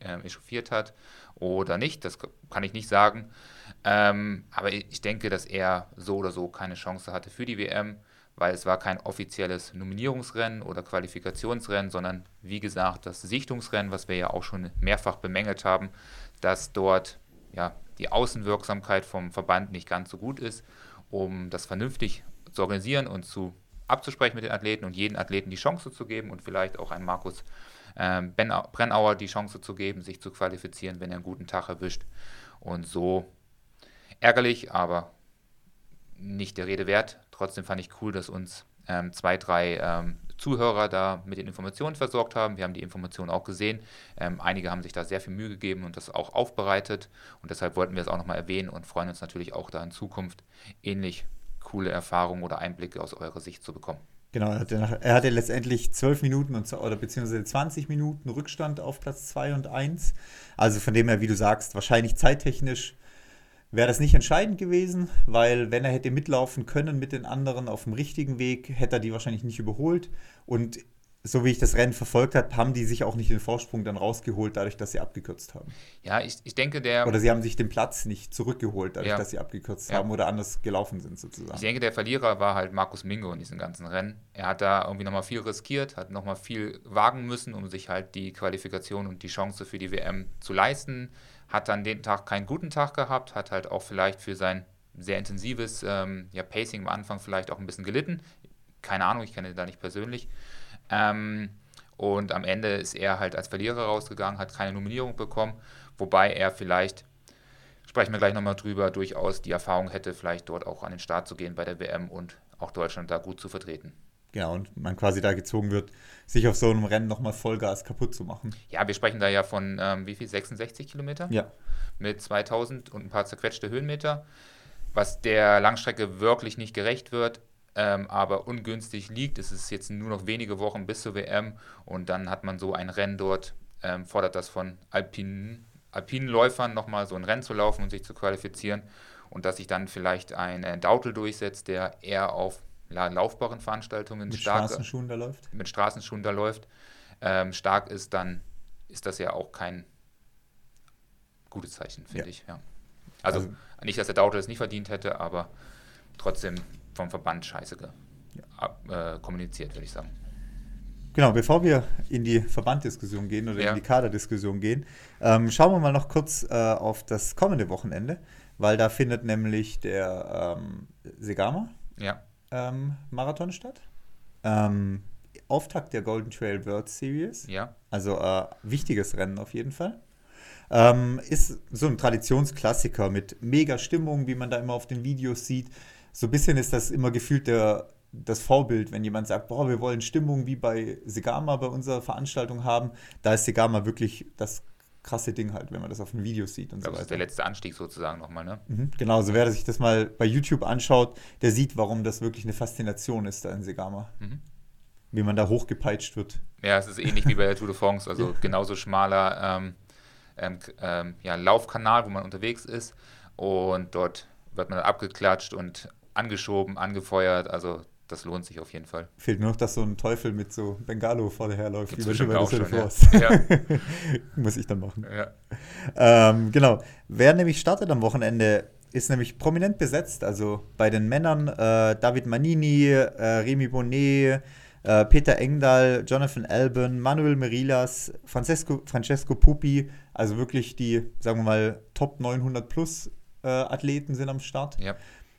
[SPEAKER 2] ähm, echauffiert hat oder nicht. Das kann ich nicht sagen. Ähm, aber ich denke, dass er so oder so keine Chance hatte für die WM, weil es war kein offizielles Nominierungsrennen oder Qualifikationsrennen, sondern wie gesagt das Sichtungsrennen, was wir ja auch schon mehrfach bemängelt haben, dass dort ja die Außenwirksamkeit vom Verband nicht ganz so gut ist, um das vernünftig zu organisieren und zu abzusprechen mit den Athleten und jeden Athleten die Chance zu geben und vielleicht auch einen Markus ähm, Benau- Brennauer die Chance zu geben, sich zu qualifizieren, wenn er einen guten Tag erwischt. Und so ärgerlich, aber nicht der Rede wert. Trotzdem fand ich cool, dass uns ähm, zwei, drei ähm, Zuhörer da mit den Informationen versorgt haben. Wir haben die Informationen auch gesehen. Ähm, einige haben sich da sehr viel Mühe gegeben und das auch aufbereitet. Und deshalb wollten wir es auch nochmal erwähnen und freuen uns natürlich auch da in Zukunft ähnlich coole Erfahrungen oder Einblicke aus eurer Sicht zu bekommen.
[SPEAKER 1] Genau, er hatte, nach, er hatte letztendlich 12 Minuten und, oder beziehungsweise 20 Minuten Rückstand auf Platz 2 und 1. Also von dem her, wie du sagst, wahrscheinlich zeittechnisch wäre das nicht entscheidend gewesen, weil wenn er hätte mitlaufen können mit den anderen auf dem richtigen Weg, hätte er die wahrscheinlich nicht überholt. Und so wie ich das Rennen verfolgt habe, haben die sich auch nicht den Vorsprung dann rausgeholt, dadurch, dass sie abgekürzt haben.
[SPEAKER 2] Ja, ich, ich denke, der.
[SPEAKER 1] Oder sie haben sich den Platz nicht zurückgeholt, dadurch,
[SPEAKER 2] Ja.
[SPEAKER 1] dass sie abgekürzt
[SPEAKER 2] Ja.
[SPEAKER 1] haben oder anders gelaufen sind,
[SPEAKER 2] Ich
[SPEAKER 1] sozusagen.
[SPEAKER 2] denke, der Verlierer war halt Markus Mingo in diesem ganzen Rennen. Er hat da irgendwie nochmal viel riskiert, hat nochmal viel wagen müssen, um sich halt die Qualifikation und die Chance für die WM zu leisten. Hat dann den Tag keinen guten Tag gehabt, hat halt auch vielleicht für sein sehr intensives ähm, ja, Pacing am Anfang vielleicht auch ein bisschen gelitten. Keine Ahnung, ich kenne ihn da nicht persönlich. Ähm, und am Ende ist er halt als Verlierer rausgegangen, hat keine Nominierung bekommen, wobei er vielleicht sprechen wir gleich nochmal drüber, durchaus die Erfahrung hätte, vielleicht dort auch an den Start zu gehen bei der WM und auch Deutschland da gut zu vertreten.
[SPEAKER 1] Genau, und man quasi da gezwungen wird, sich auf so einem Rennen nochmal Vollgas kaputt zu machen.
[SPEAKER 2] Ja, wir sprechen da ja von ähm, wie viel? 66 Kilometer
[SPEAKER 1] Ja,
[SPEAKER 2] mit 2000 und ein paar zerquetschte Höhenmeter, was der Langstrecke wirklich nicht gerecht wird, ähm, aber ungünstig liegt. Es ist jetzt nur noch wenige Wochen bis zur WM und dann hat man so ein Rennen dort, ähm, fordert das von alpinen, alpinen Läufern nochmal so ein Rennen zu laufen und sich zu qualifizieren und dass sich dann vielleicht ein äh, Dautel durchsetzt, der eher auf la- laufbaren Veranstaltungen
[SPEAKER 1] mit
[SPEAKER 2] stark
[SPEAKER 1] Straßenschuhen da läuft.
[SPEAKER 2] mit Straßenschuhen da läuft, ähm, stark ist, dann ist das ja auch kein gutes Zeichen, finde
[SPEAKER 1] Ja.
[SPEAKER 2] ich. Ja. Also,
[SPEAKER 1] Also-
[SPEAKER 2] nicht, dass der Dauter es nicht verdient hätte, aber trotzdem vom Verband scheiße äh, kommuniziert, würde ich sagen.
[SPEAKER 1] Genau, bevor wir in die Verbanddiskussion gehen oder
[SPEAKER 2] Ja.
[SPEAKER 1] in die Kaderdiskussion gehen, ähm, schauen wir mal noch kurz äh, auf das kommende Wochenende, weil da findet nämlich der ähm, Segama
[SPEAKER 2] Ja,
[SPEAKER 1] ähm, Marathon statt. Ähm, Auftakt der Golden Trail World Series.
[SPEAKER 2] ja,
[SPEAKER 1] Also äh, wichtiges Rennen auf jeden Fall. Ähm, ist so ein Traditionsklassiker mit mega Stimmung, wie man da immer auf den Videos sieht. So ein bisschen ist das immer gefühlt der, das Vorbild, wenn jemand sagt, boah, wir wollen Stimmung wie bei Segama bei unserer Veranstaltung haben. Da ist Segama wirklich das krasse Ding halt, wenn man das auf den Videos sieht und
[SPEAKER 2] glaube,
[SPEAKER 1] so
[SPEAKER 2] das ist der
[SPEAKER 1] weiter.
[SPEAKER 2] letzte Anstieg sozusagen nochmal, ne?
[SPEAKER 1] Mhm, genau, also wer sich das mal bei YouTube anschaut, der sieht, warum das wirklich eine Faszination ist da in Segama.
[SPEAKER 2] Mhm.
[SPEAKER 1] Wie man da hochgepeitscht wird.
[SPEAKER 2] Ja, es ist ähnlich wie bei der Tour de France, also genauso schmaler ähm, ähm, ähm, ja, Laufkanal, wo man unterwegs ist. Und dort wird man abgeklatscht und angeschoben, angefeuert. Also das lohnt sich auf jeden Fall.
[SPEAKER 1] Fehlt nur noch, dass so ein Teufel mit so Bengalo vor dir herläuft, wie bei de
[SPEAKER 2] schon, ja.
[SPEAKER 1] France. Muss ich dann machen.
[SPEAKER 2] Ja.
[SPEAKER 1] Ähm, genau. Wer nämlich startet am Wochenende, ist nämlich prominent besetzt. Also bei den Männern äh, David Manini, äh, Remy Bonnet, äh, Peter Engdahl, Jonathan Alban, Manuel Merilas, Francesco, Francesco Pupi. Also wirklich die, sagen wir mal, Top 900 plus äh, Athleten sind am Start.
[SPEAKER 2] ja.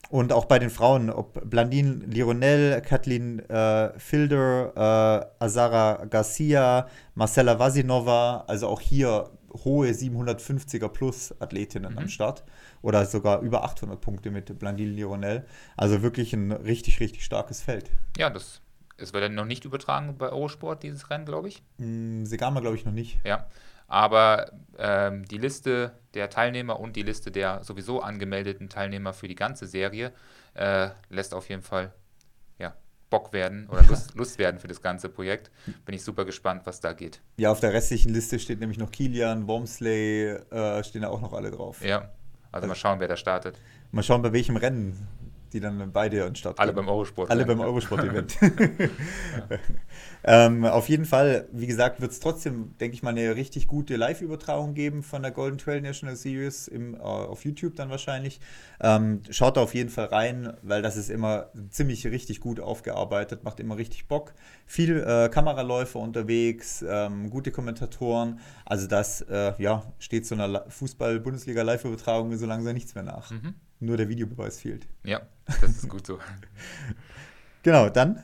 [SPEAKER 1] Und auch bei den Frauen, ob Blandine Lironel, Kathleen äh, Filder, äh, Azara Garcia, Marcela Vasinova, also auch hier hohe 750er plus Athletinnen
[SPEAKER 2] Mhm.
[SPEAKER 1] am Start. Oder sogar über 800 Punkte mit Blandine Lironel. Also wirklich ein richtig, richtig starkes Feld.
[SPEAKER 2] Ja, das es wird ja noch nicht übertragen bei Eurosport, dieses Rennen, glaube ich.
[SPEAKER 1] Hm, Segama glaube ich noch nicht.
[SPEAKER 2] Ja. Aber ähm, die Liste der Teilnehmer und die Liste der sowieso angemeldeten Teilnehmer für die ganze Serie äh, lässt auf jeden Fall ja, Bock werden oder Lust, Lust werden für das ganze Projekt. Bin ich super gespannt, was da geht.
[SPEAKER 1] Ja, auf der restlichen Liste steht nämlich noch Kilian, Wormsley, äh, stehen da auch noch alle drauf.
[SPEAKER 2] Ja. Also mal schauen, wer da startet.
[SPEAKER 1] Mal schauen, bei welchem Rennen die dann beide an den Start
[SPEAKER 2] Alle beim Eurosport.
[SPEAKER 1] Alle beim Eurosport-Event. ähm, auf jeden Fall, wie gesagt, wird es trotzdem, denke ich mal, eine richtig gute Live-Übertragung geben von der Golden Trail National Series im, äh, auf YouTube dann wahrscheinlich. Ähm, schaut da auf jeden Fall rein, weil das ist immer ziemlich richtig gut aufgearbeitet, macht immer richtig Bock. Viel äh, Kameraläufer unterwegs, ähm, gute Kommentatoren. Also das, äh, ja, steht so einer Fußball-Bundesliga-Live-Übertragung so langsam nichts mehr nach.
[SPEAKER 2] Mhm.
[SPEAKER 1] Nur der Videobeweis fehlt.
[SPEAKER 2] Ja, das ist gut so.
[SPEAKER 1] Genau, dann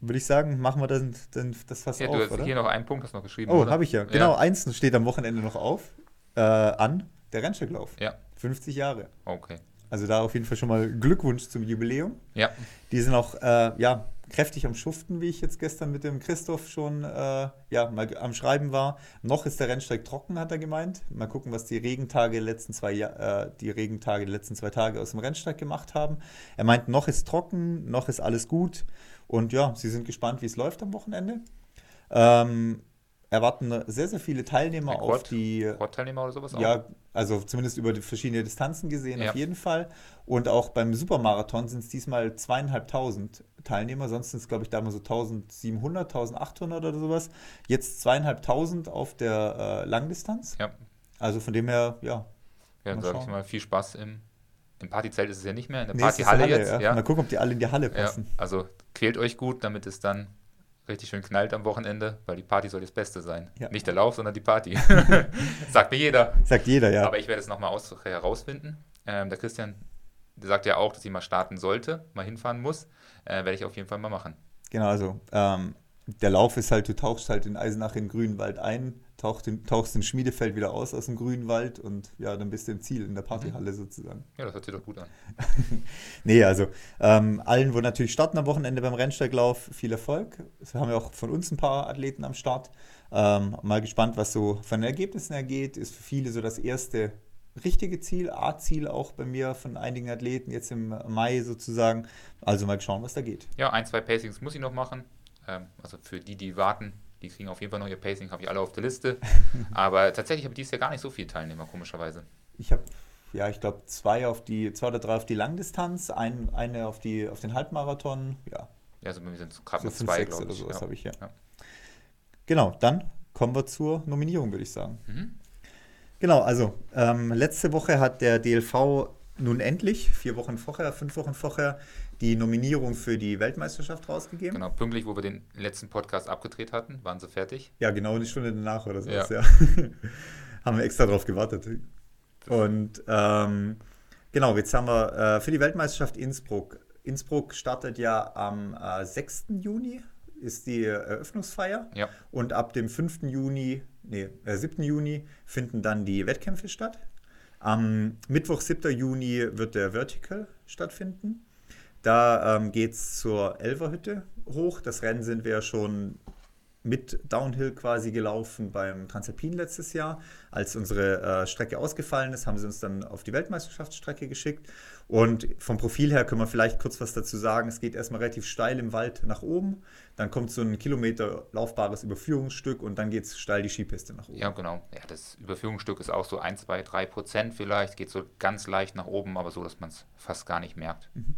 [SPEAKER 1] würde ich sagen, machen wir dann, dann das Fass
[SPEAKER 2] Ja,
[SPEAKER 1] auf,
[SPEAKER 2] du hast
[SPEAKER 1] oder?
[SPEAKER 2] hier noch einen Punkt, hast noch geschrieben.
[SPEAKER 1] oh, habe ich ja. Genau, eins steht am Wochenende noch auf, äh, an, der Rennstrecklauf.
[SPEAKER 2] Ja,
[SPEAKER 1] 50 Jahre.
[SPEAKER 2] okay.
[SPEAKER 1] Also da auf jeden Fall schon mal Glückwunsch zum Jubiläum.
[SPEAKER 2] Ja,
[SPEAKER 1] Die sind auch, äh, ja, kräftig am Schuften, wie ich jetzt gestern mit dem Christoph schon äh, ja, mal am Schreiben war. Noch ist der Rennsteig trocken, hat er gemeint. Mal gucken, was die Regentage letzten zwei äh, die Regentage die letzten zwei Tage aus dem Rennsteig gemacht haben. Er meint, noch ist trocken, noch ist alles gut. Und ja, sie sind gespannt, wie es läuft am Wochenende. Ähm, erwarten sehr, sehr viele Teilnehmer Rekord, auf die.
[SPEAKER 2] Rekordteilnehmer oder sowas
[SPEAKER 1] Ja, auch? also zumindest über die verschiedenen Distanzen gesehen, ja. auf jeden Fall. Und auch beim Supermarathon sind es diesmal zweieinhalbtausend Teilnehmer. Sonst sind es, glaube ich, da mal so 1700, 1800 oder sowas. Jetzt zweieinhalbtausend auf der äh, Langdistanz. Ja. Also von dem her, ja.
[SPEAKER 2] Ja, dann sage ich mal viel Spaß im. Im Partyzelt ist es ja nicht mehr, in der nee, Partyhalle jetzt. Ja.
[SPEAKER 1] Ja. Mal gucken, ob die alle in die Halle passen.
[SPEAKER 2] Ja, also quält euch gut, damit es dann richtig schön knallt am Wochenende, weil die Party soll das Beste sein. Ja. Nicht der Lauf, sondern die Party. Sagt mir jeder.
[SPEAKER 1] Sagt jeder, ja.
[SPEAKER 2] Aber ich werde es nochmal herausfinden. Ähm, der Christian der sagt ja auch, dass ich mal starten sollte, mal hinfahren muss. Äh, werde ich auf jeden Fall mal machen.
[SPEAKER 1] Genau, also ähm, der Lauf ist halt, du tauchst halt in Eisenach in den Grünwald ein, tauchst in, tauchst in Schmiedefeld wieder aus aus dem Grünwald und ja, dann bist du im Ziel in der Partyhalle mhm. sozusagen.
[SPEAKER 2] Ja, das hört sich doch gut an.
[SPEAKER 1] nee, also ähm, allen, wo natürlich starten am Wochenende beim Rennsteiglauf, viel Erfolg. Wir haben ja auch von uns ein paar Athleten am Start. Ähm, mal gespannt, was so von den Ergebnissen ergeht. Ist für viele so das erste richtige Ziel, A-Ziel auch bei mir von einigen Athleten jetzt im Mai sozusagen. Also mal schauen, was da geht.
[SPEAKER 2] Ja, ein, zwei Pacings muss ich noch machen. Ähm, also für die, die warten, die kriegen auf jeden Fall noch ihr Pacing, habe ich alle auf der Liste. Aber tatsächlich habe ich dieses Jahr gar nicht so viele Teilnehmer, komischerweise.
[SPEAKER 1] Ich habe, ja, ich glaube, zwei auf die, zwei oder drei auf die Langdistanz, ein, eine auf, die, auf den Halbmarathon, ja.
[SPEAKER 2] Ja, also wir sind gerade so mit zwei,
[SPEAKER 1] glaube ich. Oder sowas ja. habe ich, ja. ja. Genau, dann kommen wir zur Nominierung, würde ich sagen. Mhm. Genau, also ähm, letzte Woche hat der DLV nun endlich, vier Wochen vorher, fünf Wochen vorher, die Nominierung für die Weltmeisterschaft rausgegeben.
[SPEAKER 2] Genau, pünktlich, wo wir den letzten Podcast abgedreht hatten, waren sie fertig.
[SPEAKER 1] Ja, genau eine Stunde danach oder so. Ja. ja. haben wir extra drauf gewartet. Und ähm, genau, jetzt haben wir äh, für die Weltmeisterschaft Innsbruck. Innsbruck startet ja am äh, 6. Juni, ist die Eröffnungsfeier. Ja. Und ab dem 5. Juni, nee, äh, 7. Juni finden dann die Wettkämpfe statt. Am Mittwoch, 7. Juni, wird der Vertical stattfinden. Da ähm, geht es zur Elverhütte hoch. Das Rennen sind wir schon mit Downhill quasi gelaufen beim Transalpin letztes Jahr. Als unsere äh, Strecke ausgefallen ist, haben sie uns dann auf die Weltmeisterschaftsstrecke geschickt. Und vom Profil her können wir vielleicht kurz was dazu sagen. Es geht erstmal relativ steil im Wald nach oben. Dann kommt so ein Kilometer laufbares Überführungsstück und dann geht es steil die Skipiste nach oben.
[SPEAKER 2] Ja, genau. Ja, das Überführungsstück ist auch so 1, 2, 3 Prozent vielleicht. Geht so ganz leicht nach oben, aber so, dass man es fast gar nicht merkt. Mhm.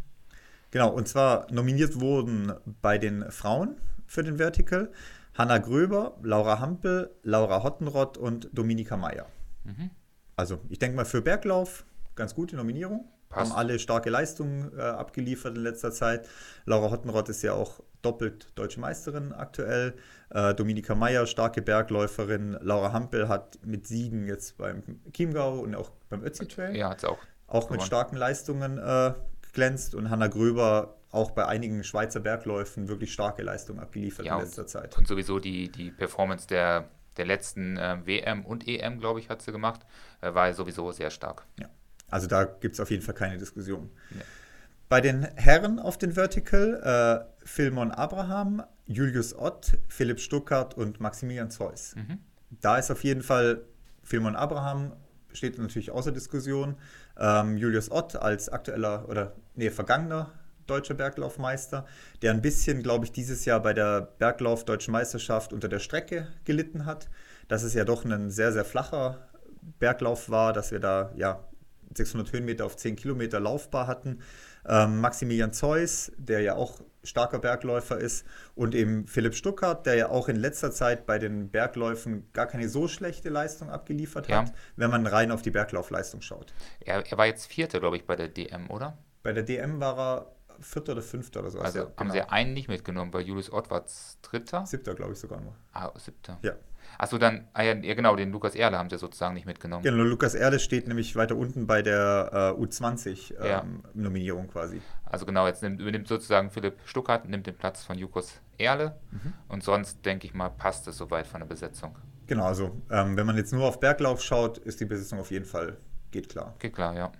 [SPEAKER 1] Genau, und zwar nominiert wurden bei den Frauen für den Vertical Hanna Gröber, Laura Hampel, Laura Hottenrott und Dominika Meier. Mhm. Also, ich denke mal für Berglauf ganz gute Nominierung. Passt. Haben alle starke Leistungen äh, abgeliefert in letzter Zeit. Laura Hottenrott ist ja auch doppelt deutsche Meisterin aktuell. Äh, Dominika Meier, starke Bergläuferin. Laura Hampel hat mit Siegen jetzt beim Chiemgau und auch beim Ötzi Trail.
[SPEAKER 2] Ja, hat auch.
[SPEAKER 1] Auch gewonnen. mit starken Leistungen äh, glänzt und Hanna Gröber auch bei einigen Schweizer Bergläufen wirklich starke Leistungen abgeliefert ja, in letzter Zeit.
[SPEAKER 2] Und sowieso die, die Performance der, der letzten äh, WM und EM, glaube ich, hat sie gemacht, äh, war sowieso sehr stark.
[SPEAKER 1] Ja, also da gibt es auf jeden Fall keine Diskussion. Nee. Bei den Herren auf den Vertical, äh, Philmon Abraham, Julius Ott, Philipp Stuckart und Maximilian Zeus. Mhm. Da ist auf jeden Fall Philmon Abraham steht natürlich außer Diskussion. Ähm, Julius Ott als aktueller oder nee, vergangener deutscher Berglaufmeister, der ein bisschen, glaube ich, dieses Jahr bei der Berglauf Deutschen Meisterschaft unter der Strecke gelitten hat. Dass es ja doch ein sehr, sehr flacher Berglauf war, dass wir da ja 600 Höhenmeter auf 10 Kilometer laufbar hatten. Ähm, Maximilian Zeus, der ja auch starker Bergläufer ist, und eben Philipp Stuckert, der ja auch in letzter Zeit bei den Bergläufen gar keine so schlechte Leistung abgeliefert ja. hat, wenn man rein auf die Berglaufleistung schaut.
[SPEAKER 2] Er, er war jetzt Vierter, glaube ich, bei der DM, oder?
[SPEAKER 1] Bei der DM war er Vierter oder Fünfter oder so.
[SPEAKER 2] Also ja, haben genau. sie einen nicht mitgenommen, bei Julius Ott war Dritter?
[SPEAKER 1] Siebter, glaube ich sogar nur.
[SPEAKER 2] Ah, Siebter. Ja. Achso, dann, ah ja, genau, den Lukas Erle haben sie sozusagen nicht mitgenommen.
[SPEAKER 1] Genau, Lukas Erle steht nämlich weiter unten bei der äh, U20-Nominierung ähm, ja. quasi.
[SPEAKER 2] Also genau, jetzt nimmt, übernimmt sozusagen Philipp Stuckert, nimmt den Platz von Lukas Erle mhm. und sonst, denke ich mal, passt es soweit von der Besetzung.
[SPEAKER 1] Genau, also ähm, wenn man jetzt nur auf Berglauf schaut, ist die Besetzung auf jeden Fall, geht klar.
[SPEAKER 2] Geht klar, ja.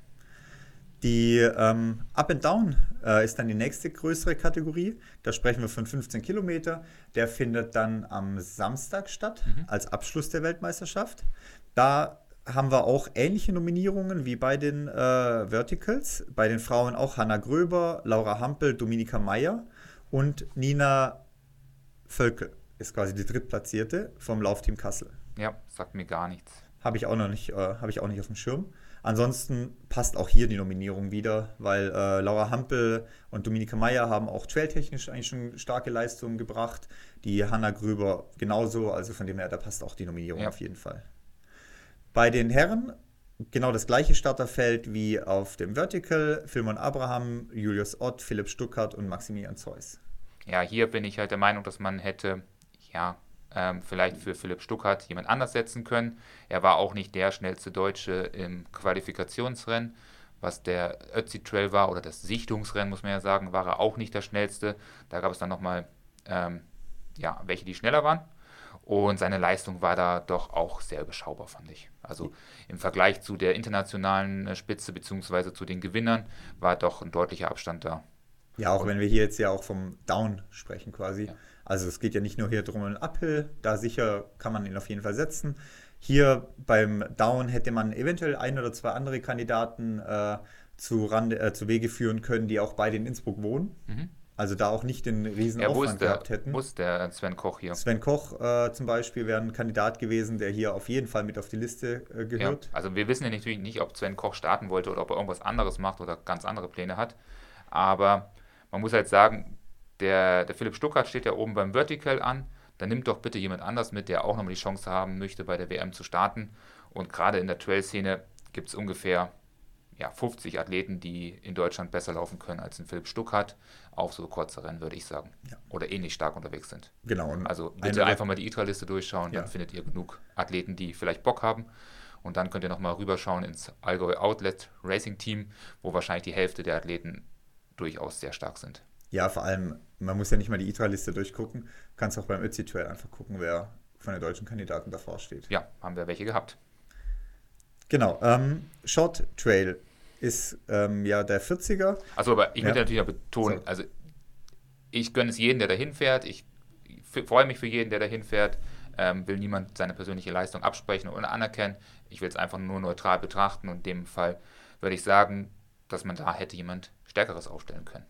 [SPEAKER 1] Die ähm, Up and Down äh, ist dann die nächste größere Kategorie. Da sprechen wir von 15 Kilometer. Der findet dann am Samstag statt, mhm. als Abschluss der Weltmeisterschaft. Da haben wir auch ähnliche Nominierungen wie bei den äh, Verticals. Bei den Frauen auch Hanna Gröber, Laura Hampel, Dominika Meyer und Nina Völkel ist quasi die drittplatzierte vom Laufteam Kassel.
[SPEAKER 2] Ja, sagt mir gar nichts.
[SPEAKER 1] Habe ich auch noch nicht, äh, habe ich auch nicht auf dem Schirm. Ansonsten passt auch hier die Nominierung wieder, weil äh, Laura Hampel und Dominika Meyer haben auch trailtechnisch eigentlich schon starke Leistungen gebracht. Die Hanna Gröber genauso, also von dem her, da passt auch die Nominierung ja. auf jeden Fall. Bei den Herren genau das gleiche Starterfeld wie auf dem Vertical. Filmon Abraham, Julius Ott, Philipp Stuckert und Maximilian Zeus.
[SPEAKER 2] Ja, hier bin ich halt der Meinung, dass man hätte, ja, ähm, vielleicht für Philipp Stuckert jemand anders setzen können. Er war auch nicht der schnellste Deutsche im Qualifikationsrennen, was der Ötzi Trail war, oder das Sichtungsrennen, muss man ja sagen, war er auch nicht der schnellste. Da gab es dann nochmal, ähm, ja, welche, die schneller waren. Und seine Leistung war da doch auch sehr überschaubar, fand ich. Also im Vergleich zu der internationalen äh, Spitze bzw. zu den Gewinnern war doch ein deutlicher Abstand da.
[SPEAKER 1] Ja, auch Und, wenn wir hier jetzt ja auch vom Down sprechen quasi. Ja. Also es geht ja nicht nur hier drum um Uphill, da sicher kann man ihn auf jeden Fall setzen. Hier beim Down hätte man eventuell ein oder zwei andere Kandidaten äh, zu, Rande, äh, zu Wege führen können, die auch beide in Innsbruck wohnen. Mhm. Also da auch nicht den riesen ja, Aufwand
[SPEAKER 2] der,
[SPEAKER 1] gehabt hätten.
[SPEAKER 2] Wo ist der Sven Koch hier?
[SPEAKER 1] Sven Koch äh, zum Beispiel wäre ein Kandidat gewesen, der hier auf jeden Fall mit auf die Liste äh, gehört.
[SPEAKER 2] Ja, also wir wissen ja natürlich nicht, ob Sven Koch starten wollte oder ob er irgendwas anderes macht oder ganz andere Pläne hat. Aber man muss halt sagen, der, der Philipp Stuckert steht ja oben beim Vertical an. Dann nimmt doch bitte jemand anders mit, der auch nochmal die Chance haben möchte, bei der WM zu starten. Und gerade in der Trail-Szene gibt es ungefähr ja, 50 Athleten, die in Deutschland besser laufen können als ein Philipp Stuckert auf so kurze Rennen, würde ich sagen. Ja. Oder ähnlich stark unterwegs sind.
[SPEAKER 1] Genau.
[SPEAKER 2] also bitte einfach mal die ITRA-Liste durchschauen, ja. dann findet ihr genug Athleten, die vielleicht Bock haben. Und dann könnt ihr nochmal rüberschauen ins Allgäu Outlet Racing Team, wo wahrscheinlich die Hälfte der Athleten durchaus sehr stark sind.
[SPEAKER 1] Ja, vor allem, man muss ja nicht mal die ITRA-Liste durchgucken. Du kannst auch beim Ötzi Trail einfach gucken, wer von den deutschen Kandidaten davor steht.
[SPEAKER 2] Ja, haben wir welche gehabt.
[SPEAKER 1] Genau. Ähm, Short Trail ist ähm, ja der 40er.
[SPEAKER 2] Also, aber ich ja. möchte natürlich auch betonen, so. also ich gönne es jedem, der dahin fährt. Ich freue mich für jeden, der dahin fährt. Ähm, will niemand seine persönliche Leistung absprechen oder anerkennen. Ich will es einfach nur neutral betrachten und in dem Fall würde ich sagen, dass man da hätte jemand Stärkeres aufstellen können.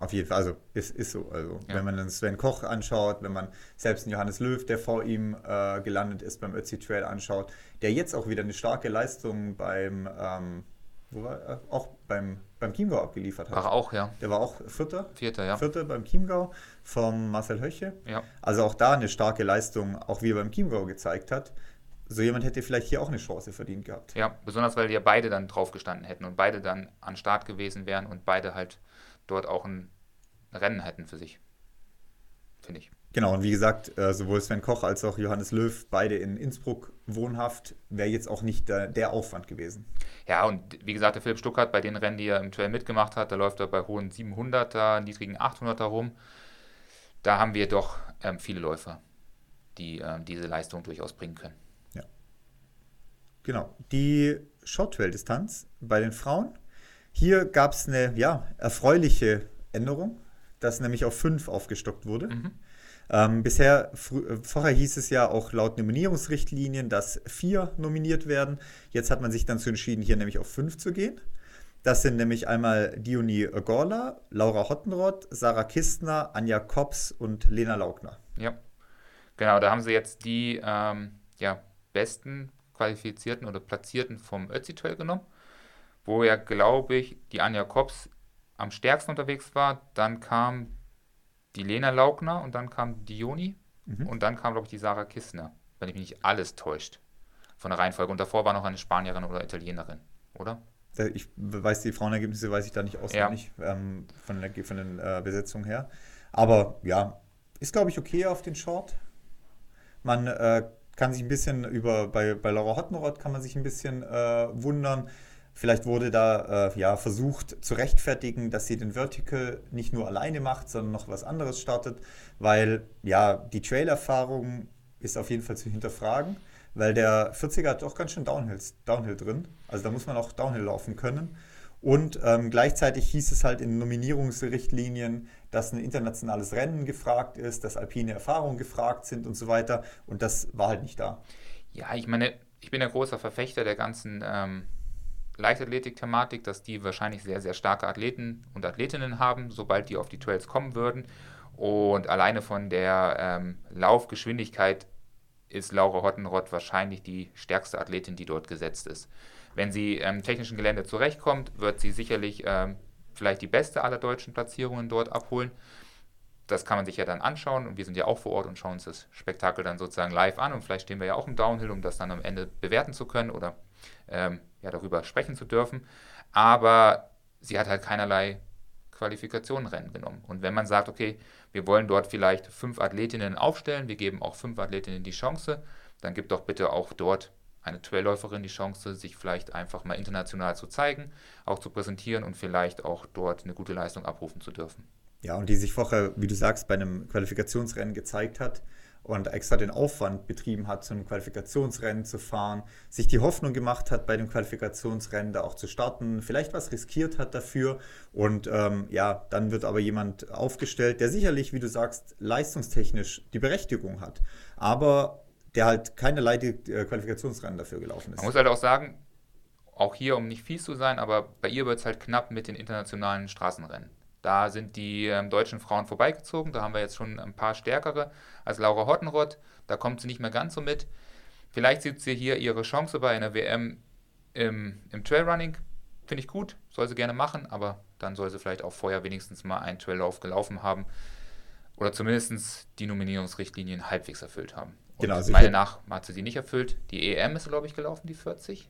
[SPEAKER 1] Auf jeden Fall, also ist, ist so. Also ja. wenn man den Sven Koch anschaut, wenn man selbst einen Johannes Löw, der vor ihm äh, gelandet ist beim Ötzi Trail anschaut, der jetzt auch wieder eine starke Leistung beim ähm, wo war, äh, auch beim, beim Chiemgau abgeliefert hat.
[SPEAKER 2] War auch, ja.
[SPEAKER 1] Der war auch Vierter.
[SPEAKER 2] Vierter, ja.
[SPEAKER 1] Vierter beim Chiemgau vom Marcel Höche.
[SPEAKER 2] Ja.
[SPEAKER 1] Also auch da eine starke Leistung, auch wie er beim Chiemgau gezeigt hat. So jemand hätte vielleicht hier auch eine Chance verdient gehabt.
[SPEAKER 2] Ja, besonders weil ja beide dann drauf gestanden hätten und beide dann an Start gewesen wären und beide halt dort auch ein Rennen hätten für sich. Finde ich.
[SPEAKER 1] Genau, und wie gesagt, äh, sowohl Sven Koch als auch Johannes Löw, beide in Innsbruck wohnhaft, wäre jetzt auch nicht der, der, Aufwand gewesen.
[SPEAKER 2] Ja, und wie gesagt, der Philipp Stuckert, bei den Rennen, die er im Trail mitgemacht hat, da läuft er bei hohen 700er, niedrigen 800er rum. Da haben wir doch ähm, viele Läufer, die ähm, diese Leistung durchaus bringen können.
[SPEAKER 1] Genau. Die Short-Trail-Distanz bei den Frauen hier gab es eine ja, erfreuliche Änderung, dass nämlich auf fünf aufgestockt wurde. Mhm. Ähm, bisher, äh, vorher hieß es ja auch laut Nominierungsrichtlinien, dass vier nominiert werden. Jetzt hat man sich dann zu entschieden, hier nämlich auf fünf zu gehen. Das sind nämlich einmal Diony Gorla, Laura Hottenrott, Sarah Kistner, Anja Kops und Lena Laugner.
[SPEAKER 2] Ja, genau, da haben sie jetzt die ähm, ja, besten Qualifizierten oder Platzierten vom Ötzi Trail genommen wo ja, glaube ich, die Anja Kops am stärksten unterwegs war. Dann kam die Lena Laugner und dann kam die Joni mhm. und dann kam, glaube ich, die Sarah Kistner, wenn ich mich nicht alles täuscht von der Reihenfolge. Und davor war noch eine Spanierin oder Italienerin, oder?
[SPEAKER 1] Ich weiß die Frauenergebnisse, weiß ich da nicht auswendig ja. ähm, von, der, von den äh, Besetzungen her. Aber ja, ist glaube ich okay auf den Short. Man äh, kann sich ein bisschen über, bei, bei Laura Hottenrott kann man sich ein bisschen äh, wundern, Vielleicht wurde da äh, ja, versucht zu rechtfertigen, dass sie den Vertical nicht nur alleine macht, sondern noch was anderes startet, weil ja, die Trail-Erfahrung ist auf jeden Fall zu hinterfragen, weil der 40er hat doch ganz schön Downhill, Downhill drin. Also da muss man auch Downhill laufen können. Und ähm, gleichzeitig hieß es halt in Nominierungsrichtlinien, dass ein internationales Rennen gefragt ist, dass alpine Erfahrungen gefragt sind und so weiter. Und das war halt nicht da.
[SPEAKER 2] Ja, ich meine, ich bin ein großer Verfechter der ganzen ähm, Leichtathletik-Thematik, dass die wahrscheinlich sehr, sehr starke Athleten und Athletinnen haben, sobald die auf die Trails kommen würden. Und alleine von der ähm, Laufgeschwindigkeit ist Laura Hottenrott wahrscheinlich die stärkste Athletin, die dort gesetzt ist. Wenn sie im ähm, technischen Gelände zurechtkommt, wird sie sicherlich ähm, vielleicht die beste aller deutschen Platzierungen dort abholen. Das kann man sich ja dann anschauen und wir sind ja auch vor Ort und schauen uns das Spektakel dann sozusagen live an und vielleicht stehen wir ja auch im Downhill, um das dann am Ende bewerten zu können oder ähm, ja, darüber sprechen zu dürfen. Aber sie hat halt keinerlei Qualifikationenrennen genommen. Und wenn man sagt, okay, wir wollen dort vielleicht fünf Athletinnen aufstellen, wir geben auch fünf Athletinnen die Chance, dann gibt doch bitte auch dort eine Trailläuferin die Chance, sich vielleicht einfach mal international zu zeigen, auch zu präsentieren und vielleicht auch dort eine gute Leistung abrufen zu dürfen.
[SPEAKER 1] Ja, und die sich vorher, wie du sagst, bei einem Qualifikationsrennen gezeigt hat und extra den Aufwand betrieben hat, zu einem Qualifikationsrennen zu fahren, sich die Hoffnung gemacht hat, bei dem Qualifikationsrennen da auch zu starten, vielleicht was riskiert hat dafür und ähm, ja, dann wird aber jemand aufgestellt, der sicherlich, wie du sagst, leistungstechnisch die Berechtigung hat, aber der halt keine Leite äh, Qualifikationsrennen dafür gelaufen ist.
[SPEAKER 2] Man muss halt auch sagen, auch hier, um nicht fies zu sein, aber bei ihr wird es halt knapp mit den internationalen Straßenrennen. Da sind die ähm, deutschen Frauen vorbeigezogen. Da haben wir jetzt schon ein paar stärkere als Laura Hottenrott. Da kommt sie nicht mehr ganz so mit. Vielleicht sieht sie hier ihre Chance bei einer WM im, im Trailrunning. Finde ich gut, soll sie gerne machen, aber dann soll sie vielleicht auch vorher wenigstens mal einen Traillauf gelaufen haben oder zumindest die Nominierungsrichtlinien halbwegs erfüllt haben. Genau, also meine nach hat sie die nicht erfüllt. Die EM ist, glaube ich, gelaufen, die 40.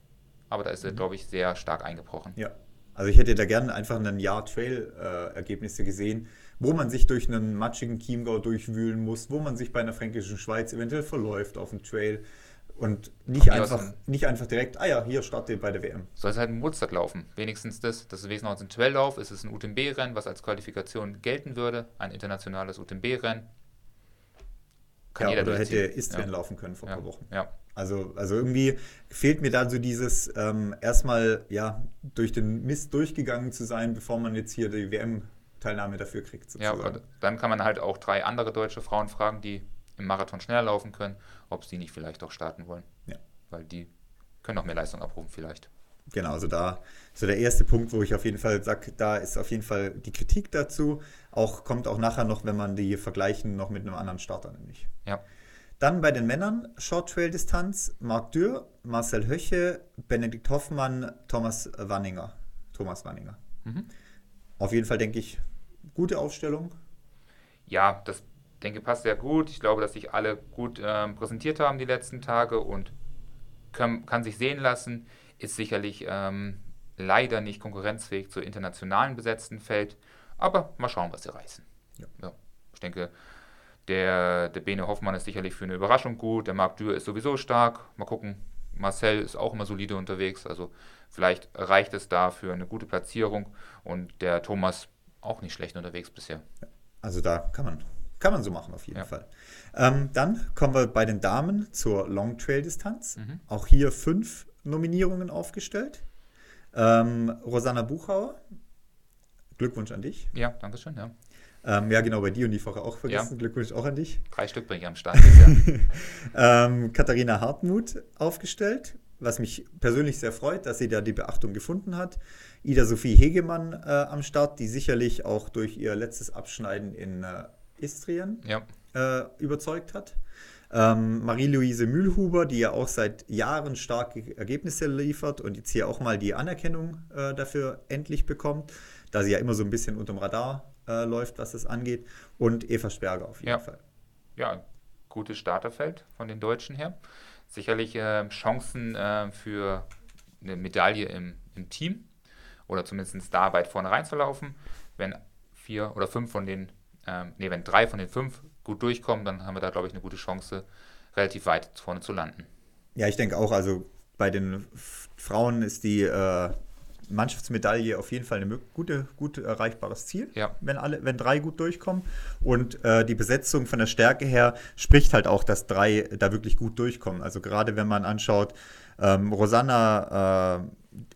[SPEAKER 2] Aber da ist sie, mhm. glaube ich, sehr stark eingebrochen.
[SPEAKER 1] Ja, also ich hätte da gerne einfach ein Jahr Trail-Ergebnisse äh, gesehen, wo man sich durch einen matschigen Chiemgau durchwühlen muss, wo man sich bei einer fränkischen Schweiz eventuell verläuft auf dem Trail und nicht einfach, nicht einfach direkt, ah ja, hier starte bei der WM.
[SPEAKER 2] Soll es halt im Woodstock laufen, wenigstens das. Das ist wesentlich ein Traillauf, es ist ein UTMB-Rennen, was als Qualifikation gelten würde, ein internationales UTMB-Rennen.
[SPEAKER 1] Kann ja, oder hätte Istrien ja. laufen können vor ein
[SPEAKER 2] ja.
[SPEAKER 1] paar Wochen.
[SPEAKER 2] Ja.
[SPEAKER 1] Also, also irgendwie fehlt mir da so dieses ähm, erstmal ja durch den Mist durchgegangen zu sein, bevor man jetzt hier die WM-Teilnahme dafür kriegt.
[SPEAKER 2] Sozusagen. Ja, dann kann man halt auch drei andere deutsche Frauen fragen, die im Marathon schneller laufen können, ob sie nicht vielleicht auch starten wollen.
[SPEAKER 1] Ja.
[SPEAKER 2] Weil die können noch mehr Leistung abrufen vielleicht.
[SPEAKER 1] Genau, also da so der erste Punkt, wo ich auf jeden Fall sage, da ist auf jeden Fall die Kritik dazu. Auch kommt auch nachher noch, wenn man die vergleichen, noch mit einem anderen Starter nämlich.
[SPEAKER 2] Ja.
[SPEAKER 1] Dann bei den Männern Short Trail Distanz Marc Dürr, Marcel Höche, Benedikt Hoffmann, Thomas Wanninger. Thomas Wanninger. Mhm. Auf jeden Fall denke ich, gute Aufstellung.
[SPEAKER 2] Ja, das denke passt sehr gut. Ich glaube, dass sich alle gut äh, präsentiert haben die letzten Tage und können, kann sich sehen lassen. Ist sicherlich ähm, leider nicht konkurrenzfähig zur internationalen besetzten Feld, aber mal schauen, was sie reißen. Ja. ja ich denke, der, der Bene Hoffmann ist sicherlich für eine Überraschung gut. Der Marc Dürr ist sowieso stark. Mal gucken. Marcel ist auch immer solide unterwegs. Also vielleicht reicht es da für eine gute Platzierung. Und der Thomas auch nicht schlecht unterwegs bisher.
[SPEAKER 1] Also da kann man, kann man so machen auf jeden ja. Fall. Ähm, dann kommen wir bei den Damen zur Long Trail Distanz. Mhm. Auch hier fünf Nominierungen aufgestellt. Ähm, Rosanna Buchauer, Glückwunsch an dich.
[SPEAKER 2] Ja, danke schön. Ja.
[SPEAKER 1] Ähm, ja, genau, bei dir und die vorher auch vergessen. Ja. Glückwunsch auch an dich.
[SPEAKER 2] Drei Stück bin ich am Start.
[SPEAKER 1] ähm, Katharina Hartmut aufgestellt, was mich persönlich sehr freut, dass sie da die Beachtung gefunden hat. Ida Sophie Hegemann äh, am Start, die sicherlich auch durch ihr letztes Abschneiden in äh, Istrien
[SPEAKER 2] ja.
[SPEAKER 1] äh, überzeugt hat. Ähm, Marie-Louise Mühlhuber, die ja auch seit Jahren starke Ergebnisse liefert und jetzt hier auch mal die Anerkennung äh, dafür endlich bekommt, da sie ja immer so ein bisschen unterm Radar äh, läuft, was das angeht. Und Eva Sperger auf jeden
[SPEAKER 2] ja.
[SPEAKER 1] Fall.
[SPEAKER 2] Ja, gutes Starterfeld von den Deutschen her. Sicherlich äh, Chancen für eine Medaille im, im Team oder zumindest da weit vorne reinzulaufen. Wenn vier oder fünf von den, ähm, nee, wenn drei von den fünf gut durchkommen, dann haben wir da, glaube ich, eine gute Chance, relativ weit vorne zu landen.
[SPEAKER 1] Ja, ich denke auch, also bei den Frauen ist die äh, Mannschaftsmedaille auf jeden Fall ein gute, gut erreichbares Ziel,
[SPEAKER 2] ja.
[SPEAKER 1] wenn, alle, wenn drei gut durchkommen. Und äh, die Besetzung von der Stärke her spricht halt auch, dass drei da wirklich gut durchkommen. Also gerade wenn man anschaut, ähm, Rosanna,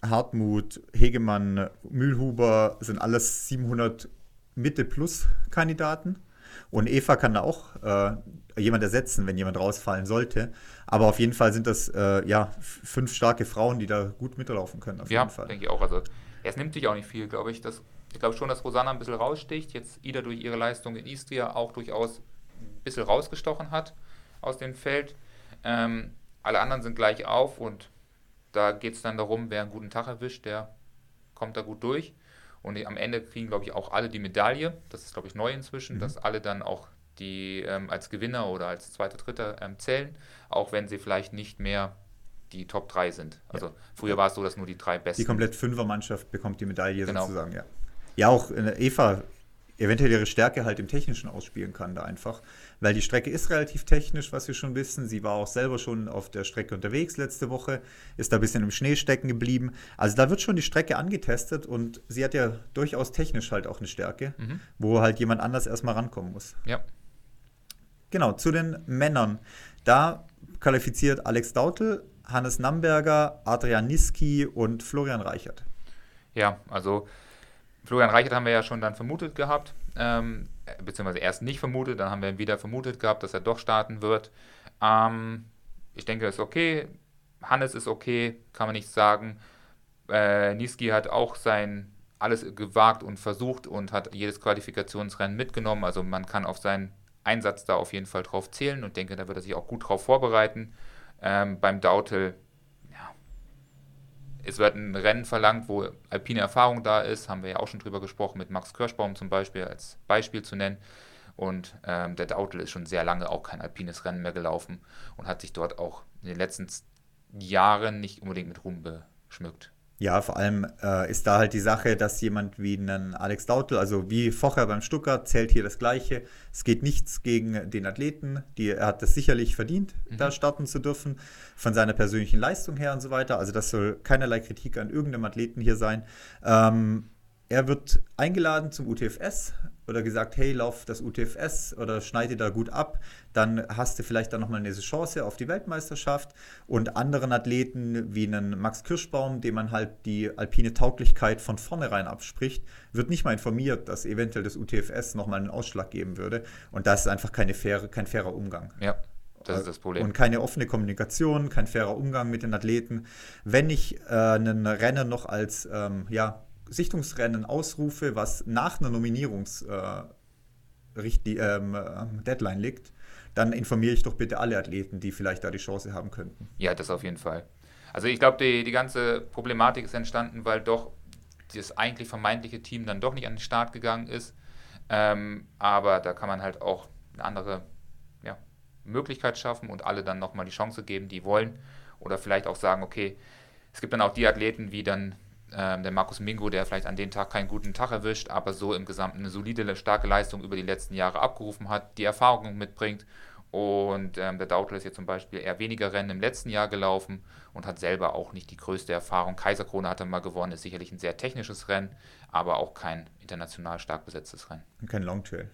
[SPEAKER 1] äh, Hartmut, Hegemann, Mühlhuber sind alles 700 Mitte-Plus-Kandidaten. Und Eva kann da auch äh, jemand ersetzen, wenn jemand rausfallen sollte. Aber auf jeden Fall sind das äh, ja fünf starke Frauen, die da gut mitlaufen können. Auf
[SPEAKER 2] ja,
[SPEAKER 1] jeden Fall.
[SPEAKER 2] denke ich auch. Also es nimmt sich auch nicht viel, glaube ich. Das, ich glaube schon, dass Rosanna ein bisschen raussticht. Jetzt Ida durch ihre Leistung in Istria auch durchaus ein bisschen rausgestochen hat aus dem Feld. Ähm, alle anderen sind gleich auf und da geht es dann darum, wer einen guten Tag erwischt, der kommt da gut durch. Und am Ende kriegen, glaube ich, auch alle die Medaille. Das ist, glaube ich, neu inzwischen, mhm. dass alle dann auch die ähm, als Gewinner oder als Zweiter, Dritter ähm, zählen, auch wenn sie vielleicht nicht mehr die Top 3 sind. Also ja. früher war es so, dass nur die drei besten.
[SPEAKER 1] Die komplett Fünfermannschaft bekommt die Medaille genau. sozusagen, ja. Ja, auch äh, Eva eventuell ihre Stärke halt im Technischen ausspielen kann, da einfach. Weil die Strecke ist relativ technisch, was wir schon wissen. Sie war auch selber schon auf der Strecke unterwegs letzte Woche, ist da ein bisschen im Schnee stecken geblieben. Also da wird schon die Strecke angetestet und sie hat ja durchaus technisch halt auch eine Stärke, mhm. wo halt jemand anders erstmal rankommen muss.
[SPEAKER 2] Ja.
[SPEAKER 1] Genau, zu den Männern. Da qualifiziert Alex Dautel, Hannes Namberger, Adrian Niski und Florian Reichert.
[SPEAKER 2] Ja, also Florian Reichert haben wir ja schon dann vermutet gehabt, ähm, beziehungsweise erst nicht vermutet, dann haben wir wieder vermutet gehabt, dass er doch starten wird. Ähm, ich denke, das ist okay. Hannes ist okay, kann man nicht sagen. Äh, Niski hat auch sein alles gewagt und versucht und hat jedes Qualifikationsrennen mitgenommen. Also man kann auf seinen Einsatz da auf jeden Fall drauf zählen und denke, da wird er sich auch gut drauf vorbereiten. Ähm, beim Dautel es wird ein Rennen verlangt, wo alpine Erfahrung da ist, haben wir ja auch schon drüber gesprochen, mit Max Kirschbaum zum Beispiel als Beispiel zu nennen. Und ähm, der Dautel ist schon sehr lange auch kein alpines Rennen mehr gelaufen und hat sich dort auch in den letzten Jahren nicht unbedingt mit Ruhm beschmückt.
[SPEAKER 1] Ja, vor allem äh, ist da halt die Sache, dass jemand wie ein Alex Dautel, also wie vorher beim Stuttgart, zählt hier das Gleiche. Es geht nichts gegen den Athleten. Die, er hat das sicherlich verdient, mhm. da starten zu dürfen, von seiner persönlichen Leistung her und so weiter. Also das soll keinerlei Kritik an irgendeinem Athleten hier sein. Ähm, er wird eingeladen zum UTFS oder gesagt, hey, lauf das UTFS oder schneide da gut ab, dann hast du vielleicht dann nochmal eine Chance auf die Weltmeisterschaft. Und anderen Athleten wie einen Max Kirschbaum, dem man halt die alpine Tauglichkeit von vornherein abspricht, wird nicht mal informiert, dass eventuell das UTFS nochmal einen Ausschlag geben würde. Und das ist einfach keine faire, kein fairer Umgang.
[SPEAKER 2] Ja. Das ist das Problem.
[SPEAKER 1] Und keine offene Kommunikation, kein fairer Umgang mit den Athleten. Wenn ich äh, einen Rennen noch als ähm, ja, Sichtungsrennen ausrufe, was nach einer Nominierungsdeadline äh, ähm, äh, liegt, dann informiere ich doch bitte alle Athleten, die vielleicht da die Chance haben könnten.
[SPEAKER 2] Ja, das auf jeden Fall. Also ich glaube, die, die ganze Problematik ist entstanden, weil doch das eigentlich vermeintliche Team dann doch nicht an den Start gegangen ist. Ähm, aber da kann man halt auch eine andere ja, Möglichkeit schaffen und alle dann nochmal die Chance geben, die wollen. Oder vielleicht auch sagen, okay, es gibt dann auch die Athleten wie dann ähm, der Markus Mingo, der vielleicht an dem Tag keinen guten Tag erwischt, aber so im Gesamten eine solide, starke Leistung über die letzten Jahre abgerufen hat, die Erfahrung mitbringt. Und ähm, der Dautel ist jetzt zum Beispiel eher weniger Rennen im letzten Jahr gelaufen und hat selber auch nicht die größte Erfahrung. Kaiserkrone hat er mal gewonnen, ist sicherlich ein sehr technisches Rennen, aber auch kein international stark besetztes Rennen.
[SPEAKER 1] Und kein Longtrail.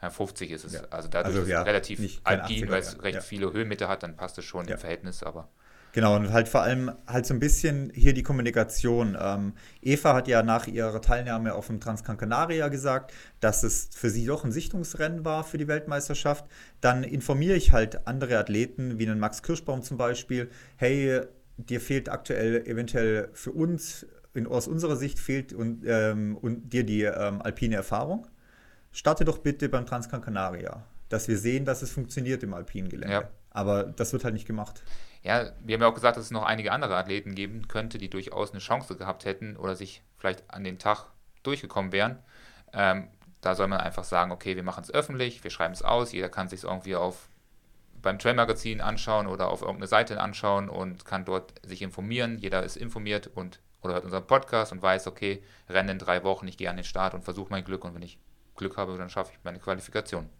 [SPEAKER 2] Ja, 50 ist es. Ja. Also dadurch also, ist es ja, relativ alpin, weil es recht viele Höhenmeter hat, dann passt es schon im Verhältnis, aber.
[SPEAKER 1] Genau, und halt vor allem halt so ein bisschen hier die Kommunikation. Ähm, Eva hat ja nach ihrer Teilnahme auf dem Transcan Canaria gesagt, dass es für sie doch ein Sichtungsrennen war für die Weltmeisterschaft. Dann informiere ich halt andere Athleten, wie einen Max Kirschbaum zum Beispiel, hey, dir fehlt aktuell eventuell für uns, in, aus unserer Sicht fehlt und, ähm, und dir die ähm, alpine Erfahrung. Starte doch bitte beim Transcan Canaria, dass wir sehen, dass es funktioniert im alpinen Gelände. Ja. Aber das wird halt nicht gemacht
[SPEAKER 2] ja, wir haben ja auch gesagt, dass es noch einige andere Athleten geben könnte, die durchaus eine Chance gehabt hätten oder sich vielleicht an den Tag durchgekommen wären. Ähm, da soll man einfach sagen, okay, wir machen es öffentlich, wir schreiben es aus, jeder kann sich es irgendwie auf beim Trail-Magazin anschauen oder auf irgendeine Seite anschauen und kann dort sich informieren. Jeder ist informiert und oder hört unseren Podcast und weiß, okay, Rennen in drei Wochen, ich gehe an den Start und versuche mein Glück und wenn ich Glück habe, dann schaffe ich meine Qualifikation.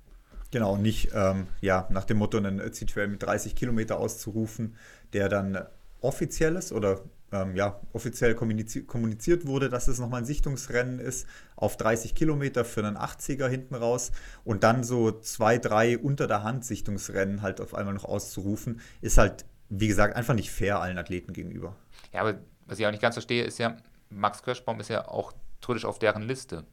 [SPEAKER 1] Genau, nicht ähm, ja, nach dem Motto einen C-Trail mit 30 Kilometer auszurufen, der dann offiziell ist oder ähm, ja, offiziell kommunizier kommuniziert wurde, dass es nochmal ein Sichtungsrennen ist auf 30 Kilometer für einen 80er hinten raus und dann so zwei, drei unter der Hand Sichtungsrennen halt auf einmal noch auszurufen, ist halt, wie gesagt, einfach nicht fair allen Athleten gegenüber.
[SPEAKER 2] Ja, aber was ich auch nicht ganz verstehe, ist ja, Max Kirschbaum ist ja auch theoretisch auf deren Liste.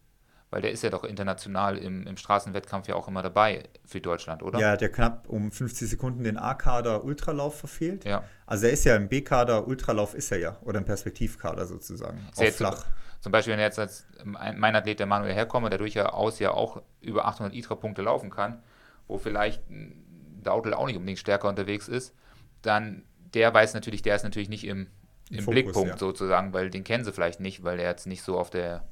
[SPEAKER 2] Weil der ist ja doch international im, im Straßenwettkampf ja auch immer dabei für Deutschland, oder?
[SPEAKER 1] Ja, der knapp um 50 Sekunden den A-Kader Ultralauf verfehlt.
[SPEAKER 2] Ja.
[SPEAKER 1] Also er ist ja im B-Kader, Ultralauf ist er ja. Oder im Perspektivkader sozusagen.
[SPEAKER 2] Ja jetzt flach. Zum Beispiel, wenn jetzt als mein Athlet, der Manuel herkomme, der durchaus ja auch über 800 ITRA-Punkte laufen kann, wo vielleicht der Autel auch nicht unbedingt stärker unterwegs ist, dann der weiß natürlich, der ist natürlich nicht im, im Fokus, Blickpunkt ja. sozusagen, weil den kennen sie vielleicht nicht, weil der jetzt nicht so auf der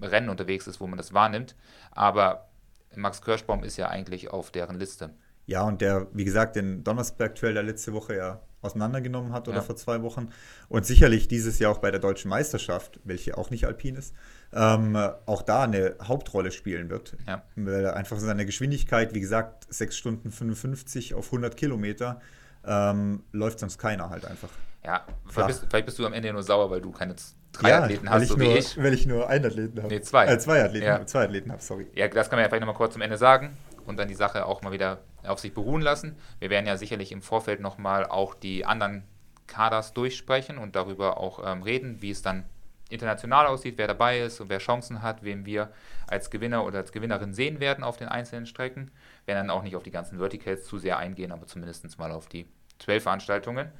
[SPEAKER 2] Rennen unterwegs ist, wo man das wahrnimmt. Aber Max Kirschbaum ist ja eigentlich auf deren Liste.
[SPEAKER 1] Ja, und der, wie gesagt, den Donnersberg-Trail der letzte Woche ja auseinandergenommen hat oder ja. vor zwei Wochen. Und sicherlich dieses Jahr auch bei der deutschen Meisterschaft, welche auch nicht alpin ist, ähm, auch da eine Hauptrolle spielen wird. Ja. Weil einfach seine Geschwindigkeit, wie gesagt, 6 Stunden 55 auf 100 Kilometer, ähm, läuft sonst keiner halt einfach.
[SPEAKER 2] Ja, vielleicht bist, vielleicht bist, du am Ende nur sauer, weil du keine drei ja, Athleten hast, so
[SPEAKER 1] nur,
[SPEAKER 2] wie ich.
[SPEAKER 1] Weil ich nur einen Athleten habe.
[SPEAKER 2] Nee, zwei.
[SPEAKER 1] Äh, zwei Athleten, ja. zwei Athleten habe, sorry.
[SPEAKER 2] Ja, das kann man ja vielleicht nochmal kurz zum Ende sagen und dann die Sache auch mal wieder auf sich beruhen lassen. Wir werden ja sicherlich im Vorfeld nochmal auch die anderen Kaders durchsprechen und darüber auch ähm, reden, wie es dann international aussieht, wer dabei ist und wer Chancen hat, wem wir als Gewinner oder als Gewinnerin sehen werden auf den einzelnen Strecken. Wir werden dann auch nicht auf die ganzen Verticals zu sehr eingehen, aber zumindest mal auf die zwölf Veranstaltungen.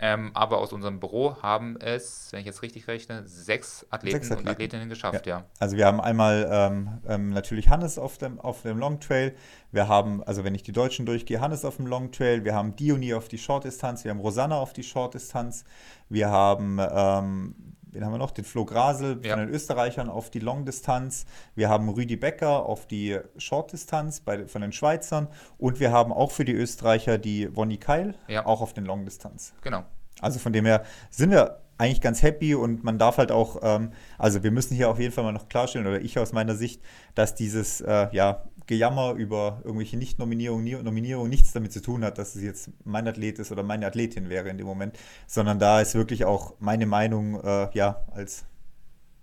[SPEAKER 2] Ähm, aber aus unserem Büro haben es, wenn ich jetzt richtig rechne, sechs Athleten, sechs Athleten. und Athletinnen geschafft, ja. ja.
[SPEAKER 1] Also wir haben einmal ähm, ähm, natürlich Hannes auf dem, auf dem Long Trail. Wir haben, also wenn ich die Deutschen durchgehe, Hannes auf dem Long Trail. Wir haben Diony auf die Short-Distanz. Wir haben Rosanna auf die Short-Distanz. Wir haben ähm, wen haben wir noch? Den Flo Grasel ja. von den Österreichern auf die Long-Distanz. Wir haben Rüdi Becker auf die Short-Distanz von den Schweizern. Und wir haben auch für die Österreicher die Wonny Keil, ja. auch auf den Long-Distanz.
[SPEAKER 2] Genau.
[SPEAKER 1] Also von dem her sind wir eigentlich ganz happy und man darf halt auch, ähm, also wir müssen hier auf jeden Fall mal noch klarstellen, oder ich aus meiner Sicht, dass dieses, äh, ja, Gejammer über irgendwelche Nicht-Nominierungen, Nominierungen nichts damit zu tun hat, dass es jetzt mein Athlet ist oder meine Athletin wäre in dem Moment, sondern da ist wirklich auch meine Meinung, äh, ja, als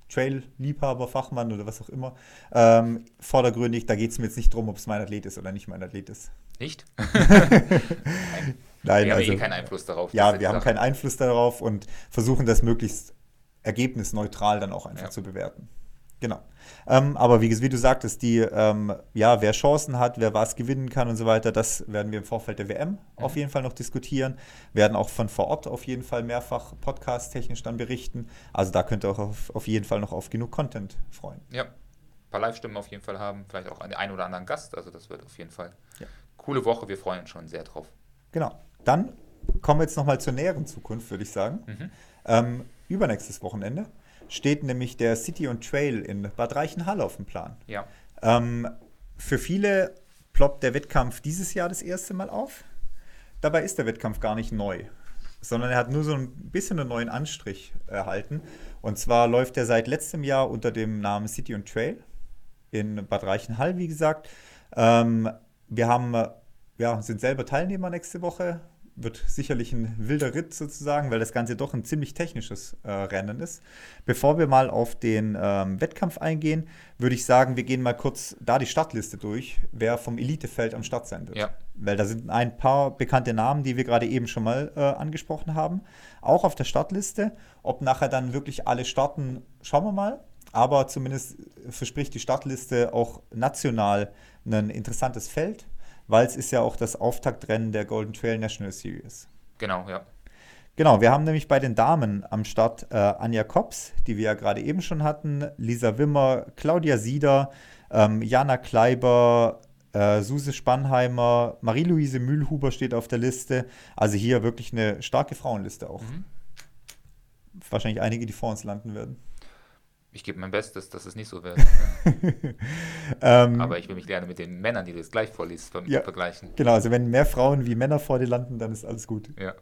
[SPEAKER 1] Trail-Liebhaber, Fachmann oder was auch immer, ähm, vordergründig, da geht es mir jetzt nicht darum, ob es mein Athlet ist oder nicht mein Athlet ist.
[SPEAKER 2] Nicht?
[SPEAKER 1] Nein, wir
[SPEAKER 2] also, haben eh keinen Einfluss darauf.
[SPEAKER 1] Ja, wir haben keinen Einfluss darauf und versuchen das möglichst ergebnisneutral dann auch einfach ja. zu bewerten. Genau. Ähm, aber wie, wie, du sagtest, die, ähm, ja, wer Chancen hat, wer was gewinnen kann und so weiter, das werden wir im Vorfeld der WM mhm. auf jeden Fall noch diskutieren. Werden auch von vor Ort auf jeden Fall mehrfach podcast-technisch dann berichten. Also da könnt ihr auch auf, auf jeden Fall noch auf genug Content freuen.
[SPEAKER 2] Ja, ein paar Live-Stimmen auf jeden Fall haben, vielleicht auch einen oder anderen Gast. Also das wird auf jeden Fall ja. coole Woche. Wir freuen uns schon sehr drauf.
[SPEAKER 1] Genau. Dann kommen wir jetzt nochmal zur näheren Zukunft, würde ich sagen. Mhm. Ähm, übernächstes Wochenende steht nämlich der City und Trail in Bad Reichenhall auf dem Plan.
[SPEAKER 2] Ja.
[SPEAKER 1] Ähm, für viele ploppt der Wettkampf dieses Jahr das erste Mal auf. Dabei ist der Wettkampf gar nicht neu, sondern er hat nur so ein bisschen einen neuen Anstrich erhalten. Und zwar läuft er seit letztem Jahr unter dem Namen City und Trail in Bad Reichenhall, wie gesagt. Ähm, wir haben, ja, sind selber Teilnehmer nächste Woche wird sicherlich ein wilder Ritt sozusagen, weil das Ganze doch ein ziemlich technisches äh, Rennen ist. Bevor wir mal auf den ähm, Wettkampf eingehen, würde ich sagen, wir gehen mal kurz da die Startliste durch, wer vom Elitefeld am Start sein wird.
[SPEAKER 2] Ja.
[SPEAKER 1] Weil da sind ein paar bekannte Namen, die wir gerade eben schon mal äh, angesprochen haben, auch auf der Startliste. Ob nachher dann wirklich alle starten, schauen wir mal. Aber zumindest verspricht die Startliste auch national ein interessantes Feld weil es ist ja auch das Auftaktrennen der Golden Trail National Series.
[SPEAKER 2] Genau, ja.
[SPEAKER 1] Genau, wir haben nämlich bei den Damen am Start äh, Anja Kops, die wir ja gerade eben schon hatten, Lisa Wimmer, Claudia Sieder, ähm, Jana Kleiber, äh, Suse Spannheimer, Marie-Louise Mühlhuber steht auf der Liste. Also hier wirklich eine starke Frauenliste auch. Mhm. Wahrscheinlich einige, die vor uns landen werden.
[SPEAKER 2] Ich gebe mein Bestes, dass es nicht so wird. ähm, Aber ich will mich gerne mit den Männern, die du jetzt gleich vorliest, ja, vergleichen.
[SPEAKER 1] Genau, also wenn mehr Frauen wie Männer vor dir landen, dann ist alles gut.
[SPEAKER 2] Ja.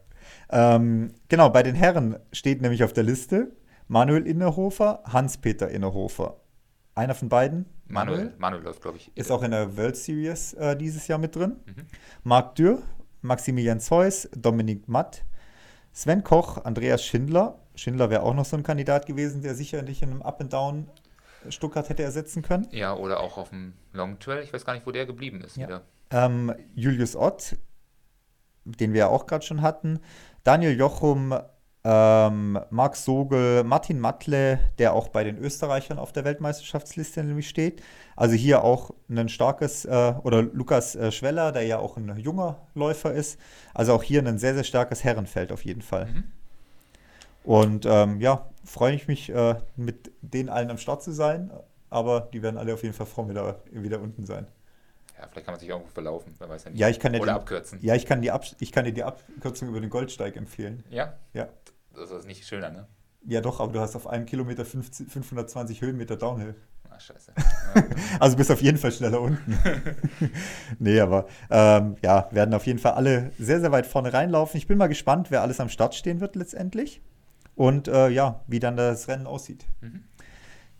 [SPEAKER 1] Ähm, genau, bei den Herren steht nämlich auf der Liste Manuel Innerhofer, Hans-Peter Innerhofer. Einer von beiden?
[SPEAKER 2] Manuel. Manuel, Manuel läuft, glaube ich.
[SPEAKER 1] Ist auch in der World Series äh, dieses Jahr mit drin. Mhm. Marc Dürr, Maximilian Zeus, Dominik Matt, Sven Koch, Andreas Schindler, Schindler wäre auch noch so ein Kandidat gewesen, der sicherlich in einem Up and Down Stuttgart hätte ersetzen können.
[SPEAKER 2] Ja, oder auch auf dem Long Trail. Ich weiß gar nicht, wo der geblieben ist
[SPEAKER 1] ja. ähm, Julius Ott, den wir ja auch gerade schon hatten. Daniel Jochum, ähm, Marc Sogel, Martin Matle, der auch bei den Österreichern auf der Weltmeisterschaftsliste nämlich steht. Also hier auch ein starkes, äh, oder Lukas äh, Schweller, der ja auch ein junger Läufer ist. Also auch hier ein sehr, sehr starkes Herrenfeld auf jeden Fall. Mhm. Und ähm, ja, freue ich mich, äh, mit denen allen am Start zu sein. Aber die werden alle auf jeden Fall mir da wieder unten sein.
[SPEAKER 2] Ja, vielleicht kann man sich irgendwo verlaufen, wer weiß
[SPEAKER 1] ja nicht. Ja, ich kann
[SPEAKER 2] Oder
[SPEAKER 1] die,
[SPEAKER 2] abkürzen.
[SPEAKER 1] Ja, ich kann, die Ab ich kann dir die Abkürzung über den Goldsteig empfehlen.
[SPEAKER 2] Ja?
[SPEAKER 1] Ja.
[SPEAKER 2] Das ist nicht schöner, ne?
[SPEAKER 1] Ja, doch, aber du hast auf einem Kilometer 50, 520 Höhenmeter Downhill.
[SPEAKER 2] Ah, scheiße.
[SPEAKER 1] also bist auf jeden Fall schneller unten. nee, aber ähm, ja, werden auf jeden Fall alle sehr, sehr weit vorne reinlaufen. Ich bin mal gespannt, wer alles am Start stehen wird letztendlich. Und äh, ja, wie dann das Rennen aussieht. Mhm.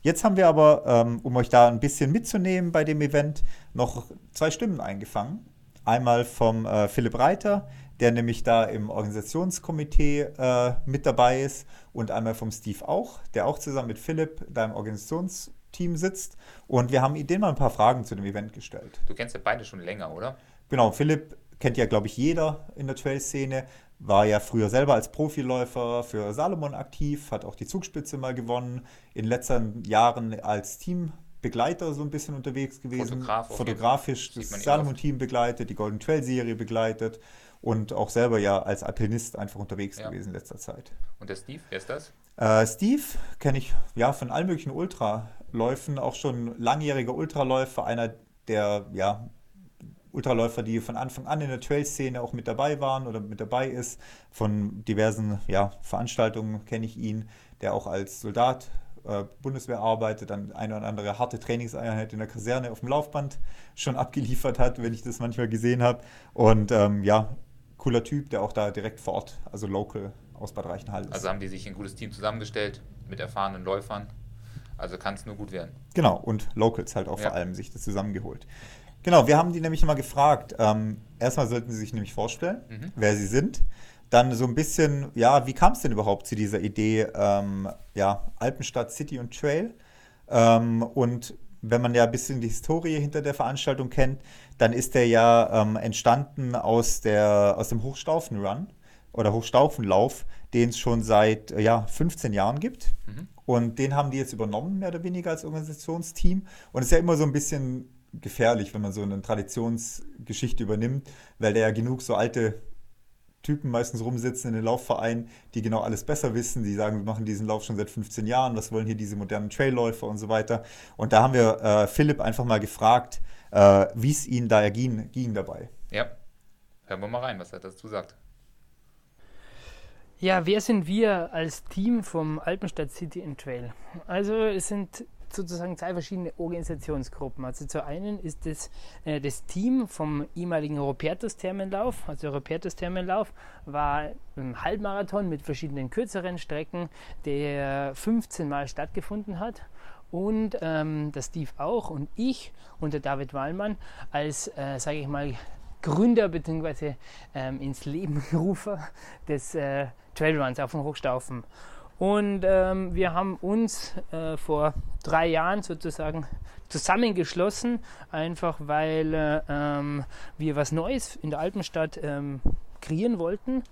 [SPEAKER 1] Jetzt haben wir aber, ähm, um euch da ein bisschen mitzunehmen bei dem Event, noch zwei Stimmen eingefangen. Einmal vom äh, Philipp Reiter, der nämlich da im Organisationskomitee äh, mit dabei ist, und einmal vom Steve auch, der auch zusammen mit Philipp da im Organisationsteam sitzt. Und wir haben denen mal ein paar Fragen zu dem Event gestellt.
[SPEAKER 2] Du kennst ja beide schon länger, oder?
[SPEAKER 1] Genau, Philipp kennt ja, glaube ich, jeder in der Trail-Szene. War ja früher selber als Profiläufer für Salomon aktiv, hat auch die Zugspitze mal gewonnen. In letzten Jahren als Teambegleiter so ein bisschen unterwegs gewesen.
[SPEAKER 2] Fotograf
[SPEAKER 1] Fotografisch das Salomon-Team begleitet, die Golden Trail-Serie begleitet und auch selber ja als Alpinist einfach unterwegs ja. gewesen in letzter Zeit.
[SPEAKER 2] Und der Steve, wer ist das?
[SPEAKER 1] Äh, Steve kenne ich ja von allen möglichen Ultraläufen, auch schon langjähriger Ultraläufer, einer der ja Ultraläufer, die von Anfang an in der Trail-Szene auch mit dabei waren oder mit dabei ist. Von diversen ja, Veranstaltungen kenne ich ihn, der auch als Soldat äh, Bundeswehr arbeitet, dann eine oder andere harte Trainingseinheit in der Kaserne auf dem Laufband schon abgeliefert hat, wenn ich das manchmal gesehen habe. Und ähm, ja, cooler Typ, der auch da direkt vor Ort, also local aus Bad Reichenhall ist.
[SPEAKER 2] Also haben die sich ein gutes Team zusammengestellt mit erfahrenen Läufern. Also kann es nur gut werden.
[SPEAKER 1] Genau, und Locals halt auch ja. vor allem sich das zusammengeholt. Genau, wir haben die nämlich immer gefragt. Ähm, erstmal sollten sie sich nämlich vorstellen, mhm. wer sie sind. Dann so ein bisschen, ja, wie kam es denn überhaupt zu dieser Idee, ähm, ja, Alpenstadt City und Trail? Ähm, und wenn man ja ein bisschen die Historie hinter der Veranstaltung kennt, dann ist der ja ähm, entstanden aus, der, aus dem Hochstaufen-Run oder Hochstaufenlauf, den es schon seit ja, 15 Jahren gibt. Mhm. Und den haben die jetzt übernommen, mehr oder weniger als Organisationsteam. Und es ist ja immer so ein bisschen gefährlich, wenn man so eine Traditionsgeschichte übernimmt, weil da ja genug so alte Typen meistens rumsitzen in den Laufvereinen, die genau alles besser wissen, die sagen, wir machen diesen Lauf schon seit 15 Jahren, was wollen hier diese modernen Trailläufer und so weiter. Und da haben wir äh, Philipp einfach mal gefragt, äh, wie es ihnen da ging, ging dabei.
[SPEAKER 2] Ja, hören wir mal rein, was er dazu sagt.
[SPEAKER 3] Ja, wer sind wir als Team vom Alpenstadt City in Trail? Also es sind sozusagen zwei verschiedene Organisationsgruppen. Also zu einen ist das äh, das Team vom ehemaligen Europäertus Thermenlauf. Also Europäertus Thermenlauf war ein Halbmarathon mit verschiedenen kürzeren Strecken, der 15 Mal stattgefunden hat und ähm, der Steve auch und ich und der David Wallmann als, äh, sage ich mal, Gründer bzw. Ähm, ins Leben Rufer des äh, Trailruns auf dem Hochstaufen. Und ähm, wir haben uns äh, vor drei Jahren sozusagen zusammengeschlossen, einfach weil äh, ähm, wir was Neues in der Alpenstadt ähm, kreieren wollten.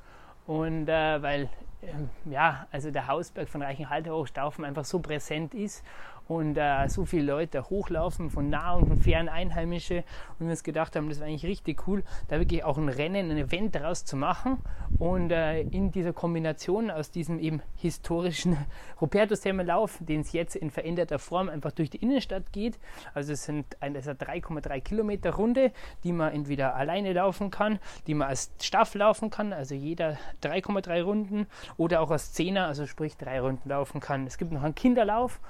[SPEAKER 3] Und äh, weil ähm, ja, also der Hausberg von Reichenhalter Hochstaufen einfach so präsent ist und äh, so viele Leute hochlaufen, von nah und von fern Einheimische und wir uns gedacht haben, das war eigentlich richtig cool, da wirklich auch ein Rennen, ein Event daraus zu machen und äh, in dieser Kombination aus diesem eben historischen Rupertus-Themenlauf, den es jetzt in veränderter Form einfach durch die Innenstadt geht, also es sind eine 3,3 Kilometer Runde, die man entweder alleine laufen kann, die man als Staff laufen kann, also jeder 3,3 Runden oder auch als Zehner, also sprich drei Runden laufen kann. Es gibt noch einen Kinderlauf,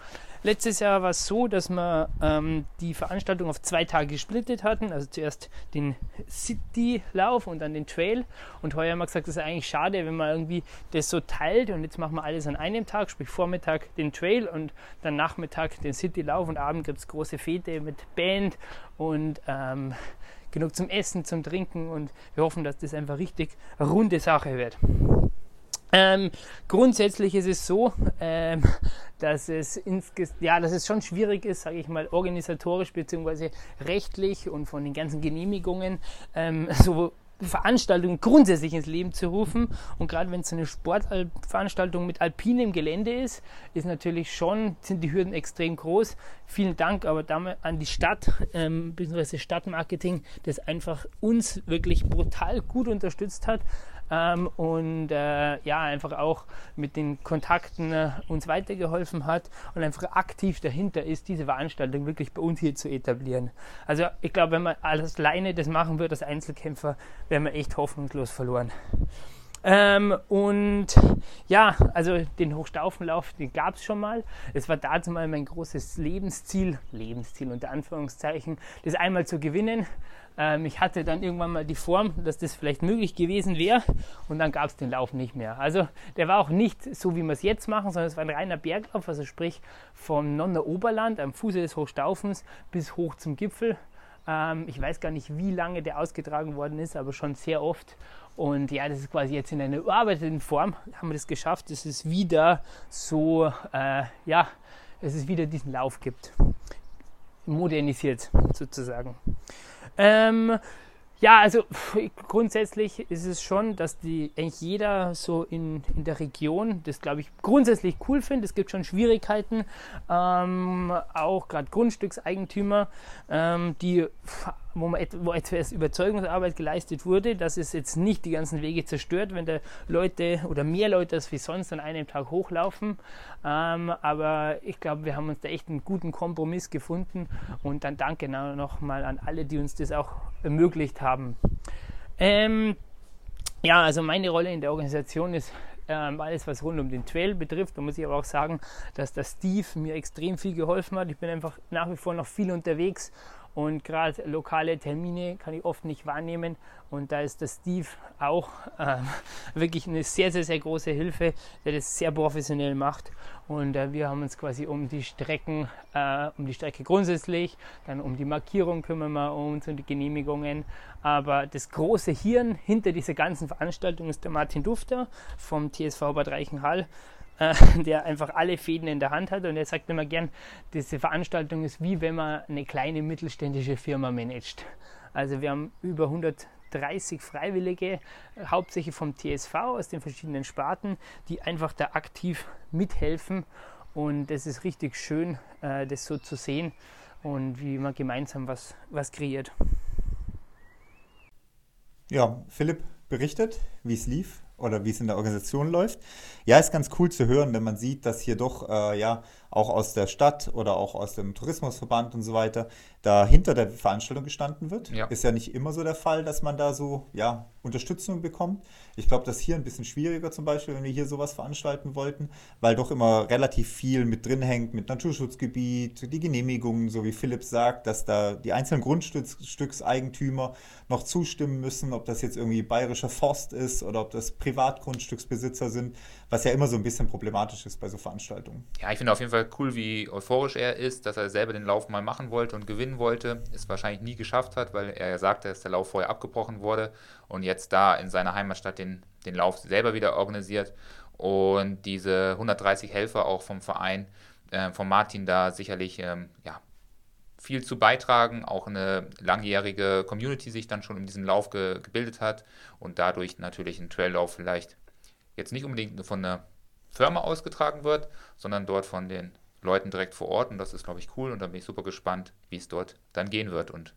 [SPEAKER 3] Letztes Jahr war es so, dass wir ähm, die Veranstaltung auf zwei Tage gesplittet hatten. Also zuerst den City-Lauf und dann den Trail. Und heuer haben wir gesagt, das ist eigentlich schade, wenn man irgendwie das so teilt. Und jetzt machen wir alles an einem Tag, sprich Vormittag den Trail und dann Nachmittag den City-Lauf. Und Abend gibt es große Fete mit Band und ähm, genug zum Essen, zum Trinken. Und wir hoffen, dass das einfach richtig runde Sache wird. Ähm, grundsätzlich ist es so, ähm, dass es ja, dass es schon schwierig ist, sage ich mal, organisatorisch bzw. rechtlich und von den ganzen Genehmigungen ähm, so Veranstaltungen grundsätzlich ins Leben zu rufen. Und gerade wenn es eine Sportveranstaltung mit alpinem Gelände ist, ist natürlich schon, sind die Hürden extrem groß. Vielen Dank aber an die Stadt, ähm, bzw. Stadtmarketing, das einfach uns wirklich brutal gut unterstützt hat ähm, und äh, ja, einfach auch mit den Kontakten äh, uns weitergeholfen hat und einfach aktiv dahinter ist, diese Veranstaltung wirklich bei uns hier zu etablieren. Also ich glaube, wenn man alles alleine das machen würde als Einzelkämpfer, wäre man echt hoffnungslos verloren. Ähm, und ja, also den Hochstaufenlauf, den gab es schon mal. Es war dazu mal mein großes Lebensziel, Lebensziel unter Anführungszeichen, das einmal zu gewinnen. Ähm, ich hatte dann irgendwann mal die Form, dass das vielleicht möglich gewesen wäre und dann gab es den Lauf nicht mehr. Also der war auch nicht so, wie wir es jetzt machen, sondern es war ein reiner Berglauf, also sprich vom Nonner Oberland am Fuße des Hochstaufens bis hoch zum Gipfel. Ähm, ich weiß gar nicht, wie lange der ausgetragen worden ist, aber schon sehr oft. Und ja, das ist quasi jetzt in einer überarbeiteten Form, haben wir das geschafft, dass es wieder so, äh, ja, dass es wieder diesen Lauf gibt. Modernisiert sozusagen. Ähm, ja, also grundsätzlich ist es schon, dass die eigentlich jeder so in, in der Region das, glaube ich, grundsätzlich cool findet. Es gibt schon Schwierigkeiten, ähm, auch gerade Grundstückseigentümer, ähm, die wo, man, wo etwas Überzeugungsarbeit geleistet wurde, dass es jetzt nicht die ganzen Wege zerstört, wenn da Leute oder mehr Leute als wie sonst an einem Tag hochlaufen. Ähm, aber ich glaube, wir haben uns da echt einen guten Kompromiss gefunden und dann danke nochmal an alle, die uns das auch ermöglicht haben. Ähm, ja, also meine Rolle in der Organisation ist ähm, alles, was rund um den Trail betrifft. Da muss ich aber auch sagen, dass der Steve mir extrem viel geholfen hat. Ich bin einfach nach wie vor noch viel unterwegs und gerade lokale Termine kann ich oft nicht wahrnehmen. Und da ist der Steve auch äh, wirklich eine sehr, sehr, sehr große Hilfe, der das sehr professionell macht. Und äh, wir haben uns quasi um die Strecken, äh, um die Strecke grundsätzlich, dann um die Markierung kümmern wir uns und die Genehmigungen. Aber das große Hirn hinter dieser ganzen Veranstaltung ist der Martin Dufter vom TSV Bad Reichenhall. Äh, der einfach alle Fäden in der Hand hat und er sagt immer gern, diese Veranstaltung ist wie wenn man eine kleine mittelständische Firma managt. Also wir haben über 130 Freiwillige, hauptsächlich vom TSV aus den verschiedenen Sparten, die einfach da aktiv mithelfen und es ist richtig schön, äh, das so zu sehen und wie man gemeinsam was, was kreiert.
[SPEAKER 1] Ja, Philipp berichtet, wie es lief oder wie es in der Organisation läuft. Ja, ist ganz cool zu hören, wenn man sieht, dass hier doch äh, ja auch aus der Stadt oder auch aus dem Tourismusverband und so weiter da hinter der Veranstaltung gestanden wird. Ja. Ist ja nicht immer so der Fall, dass man da so ja Unterstützung bekommt. Ich glaube, das ist hier ein bisschen schwieriger zum Beispiel, wenn wir hier sowas veranstalten wollten, weil doch immer relativ viel mit drin hängt mit Naturschutzgebiet, die Genehmigungen, so wie Philipp sagt, dass da die einzelnen Grundstückseigentümer noch zustimmen müssen, ob das jetzt irgendwie bayerischer Forst ist oder ob das Privatgrundstücksbesitzer sind, was ja immer so ein bisschen problematisch ist bei so Veranstaltungen.
[SPEAKER 2] Ja, ich finde auf jeden Fall cool, wie euphorisch er ist, dass er selber den Lauf mal machen wollte und gewinnen wollte, es wahrscheinlich nie geschafft hat, weil er ja sagte, dass der Lauf vorher abgebrochen wurde und jetzt da in seiner Heimatstadt den, den Lauf selber wieder organisiert und diese 130 Helfer auch vom Verein, äh, von Martin da sicherlich ähm, ja, viel zu beitragen, auch eine langjährige Community sich dann schon in diesem Lauf ge gebildet hat und dadurch natürlich ein Traillauf vielleicht jetzt nicht unbedingt von einer Firma ausgetragen wird, sondern dort von den Leuten direkt vor Ort und das ist, glaube ich, cool und da bin ich super gespannt, wie es dort dann gehen wird und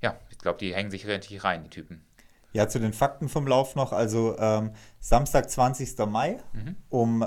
[SPEAKER 2] ja, ich glaube, die hängen sich relativ rein, die Typen.
[SPEAKER 1] Ja, zu den Fakten vom Lauf noch. Also ähm, Samstag, 20. Mai mhm. um äh,